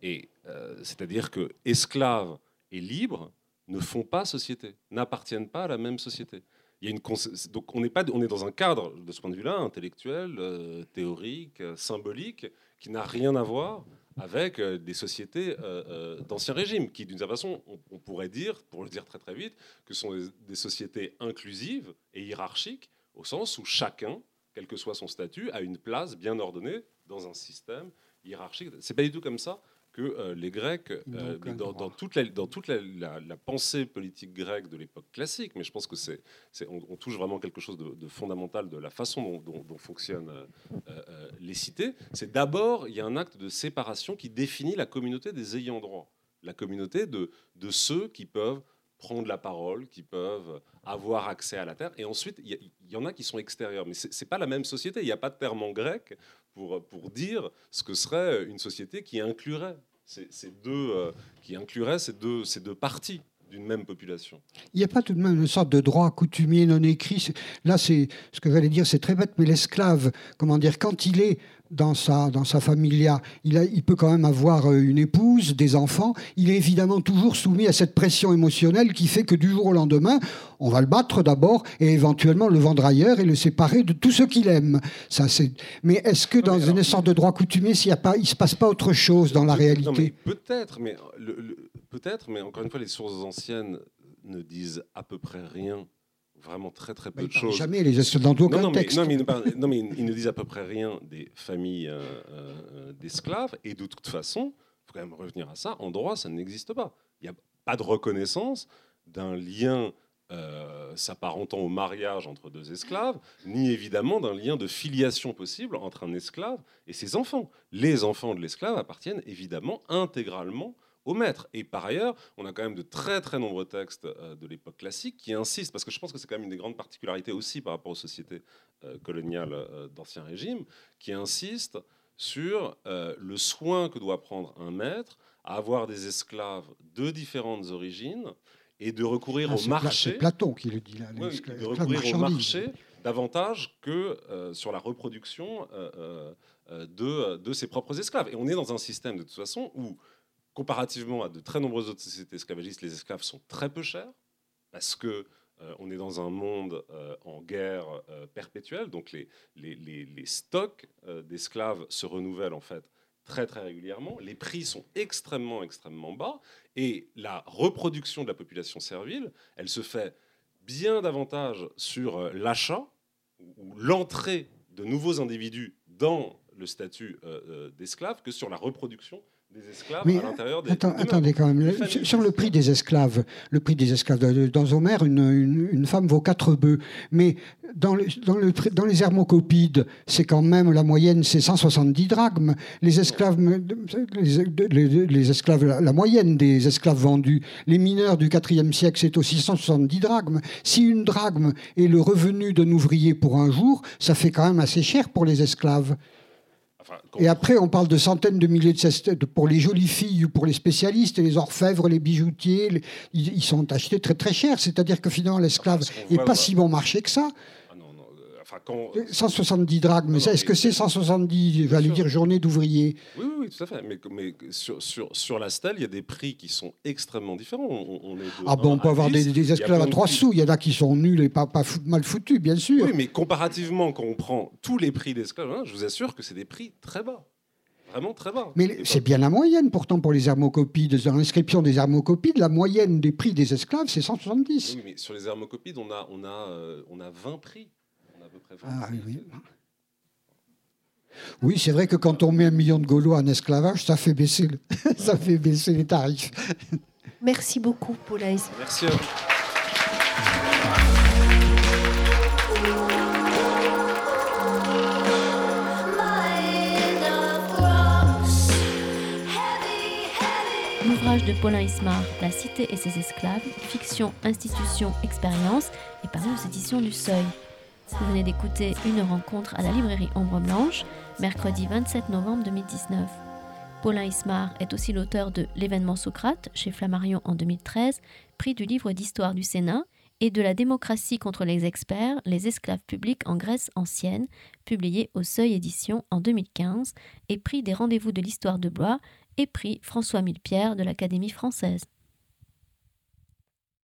Et euh, c'est-à-dire que esclaves et libres ne font pas société, n'appartiennent pas à la même société donc on pas, on est dans un cadre de ce point de vue-là intellectuel, euh, théorique, euh, symbolique, qui n'a rien à voir avec euh, des sociétés d'ancien régime, qui d'une certaine façon, on, pourrait dire, pour le dire très très vite, que sont des, sociétés inclusives et hiérarchiques, au sens où chacun, quel que soit son statut, a une place bien ordonnée dans un système hiérarchique. C'est pas du tout comme ça que euh, les Grecs, euh, dans, toute, la, dans toute la, pensée politique grecque de l'époque classique, mais je pense que c'est, on, touche vraiment quelque chose de, fondamental de la façon dont, fonctionnent euh, les cités, c'est d'abord, il y a un acte de séparation qui définit la communauté des ayants droit, la communauté de, de ceux qui peuvent prendre la parole, qui peuvent avoir accès à la terre. Et ensuite, il y, en a qui sont extérieurs. Mais ce n'est pas la même société. Il n'y a pas de terme en grec pour, pour dire ce que serait une société qui inclurait ces, deux, euh, qui inclurait ces deux, ces deux parties d'une même population. Il n'y a pas tout de même une sorte de droit coutumier non écrit. Là, c'est ce que j'allais dire, c'est très bête, mais l'esclave, comment dire, quand il est dans sa, dans sa familia, il, a, il peut quand même avoir euh, une épouse, des enfants. Il est évidemment toujours soumis à cette pression émotionnelle qui fait que du jour au lendemain, on va le battre d'abord et éventuellement le vendre ailleurs et le séparer de tout ce qu'il aime. Ça, c'est... Mais est-ce que dans une sorte de droit coutumier, il ne se passe pas autre chose dans la réalité? Peut-être, mais peut-être, mais encore une fois, les sources anciennes ne disent à peu près rien vraiment très très peu de choses. Jamais les dans non, non, mais, non, mais, non, mais ils ne disent à peu près rien des familles euh, euh, d'esclaves. Et de toute façon, il faut quand même revenir à ça, en droit, ça n'existe pas. Il n'y a pas de reconnaissance d'un lien euh, s'apparentant au mariage entre deux esclaves, ni évidemment d'un lien de filiation possible entre un esclave et ses enfants. Les enfants de l'esclave appartiennent évidemment intégralement au maître. Et par ailleurs, on a quand même de très très nombreux textes euh, de l'époque classique qui insistent, parce que je pense que c'est quand même une des grandes particularités aussi par rapport aux sociétés euh, coloniales euh, d'ancien régime, qui insistent sur le soin que doit prendre un maître à avoir des esclaves de différentes origines et de recourir ah, au marché. C'est Platon qui le dit là. de recourir au marché davantage que sur la reproduction de, de ses propres esclaves. Et on est dans un système de toute façon où comparativement à de très nombreuses autres sociétés esclavagistes, les esclaves sont très peu chers parce que euh, on est dans un monde euh, en guerre euh, perpétuelle, donc les, stocks d'esclaves se renouvellent en fait très très régulièrement. Les prix sont extrêmement extrêmement bas et la reproduction de la population servile, elle se fait bien davantage sur l'achat ou l'entrée de nouveaux individus dans le statut d'esclave que sur la reproduction des esclaves Mais à l'intérieur des. Attends- des attendez quand même. Sur- le prix des esclaves, le prix des esclaves dans- Homère, une, une- une femme vaut quatre bœufs. Mais dans, le- dans, le prix- dans les hermocopides, c'est quand même la moyenne, c'est 170 drachmes. Les esclaves, les, les- les esclaves, la, la moyenne des esclaves vendus, les mineurs du IVe siècle, c'est aussi 170 drachmes. Si une drachme est le revenu d'un ouvrier pour un jour, ça fait quand même assez cher pour les esclaves. Enfin, Et après, on parle de centaines de milliers de cestes pour les jolies filles ou pour les spécialistes, les orfèvres, les bijoutiers, les- ils, sont achetés très très cher. C'est-à-dire que finalement, l'esclave qu'on n'est pas si bon marché que ça. Ah non, non, euh, enfin, quand. 170 drachmes, mais non, est-ce que c'est 170, j'allais sûr. dire, journées d'ouvriers? Oui, oui, oui, tout à fait. Mais, mais sur, sur, sur la stèle, il y a des prix qui sont extrêmement différents. On, on est de Ah bon, on peut avoir 10. des, esclaves à de 3 prix. sous. Il y en a qui sont nuls et pas, pas mal foutus, bien sûr. Oui, mais comparativement, quand on prend tous les prix d'esclaves, hein, je vous assure que c'est des prix très bas. Vraiment très bas. Mais c'est bien la moyenne, pourtant, pour les hermocopides. Dans l'inscription des hermocopides, la moyenne des prix des esclaves, c'est 170. Oui, mais sur les hermocopides, on a, on a, euh, on a 20 prix. On a à peu près 20 Ah oui. Oui, c'est vrai que quand on met un million de Gaulois en esclavage, ça fait baisser, le- ça fait baisser les tarifs. Merci beaucoup, Paulin Ismar. Merci à vous. L'ouvrage de Paulin Ismar, La cité et ses esclaves, fiction, institution, expérience, est paru aux éditions du Seuil. Vous venez d'écouter une rencontre à la librairie Ombre Blanche, mercredi 27 novembre 2019. Paulin Ismar est aussi l'auteur de L'événement Socrate chez Flammarion en 2013, prix du livre d'histoire du Sénat, et de La démocratie contre les experts, les esclaves publics en Grèce ancienne, publié au Seuil Édition en 2015, et prix des rendez-vous de l'histoire de Blois, et prix François Millepierre de l'Académie française.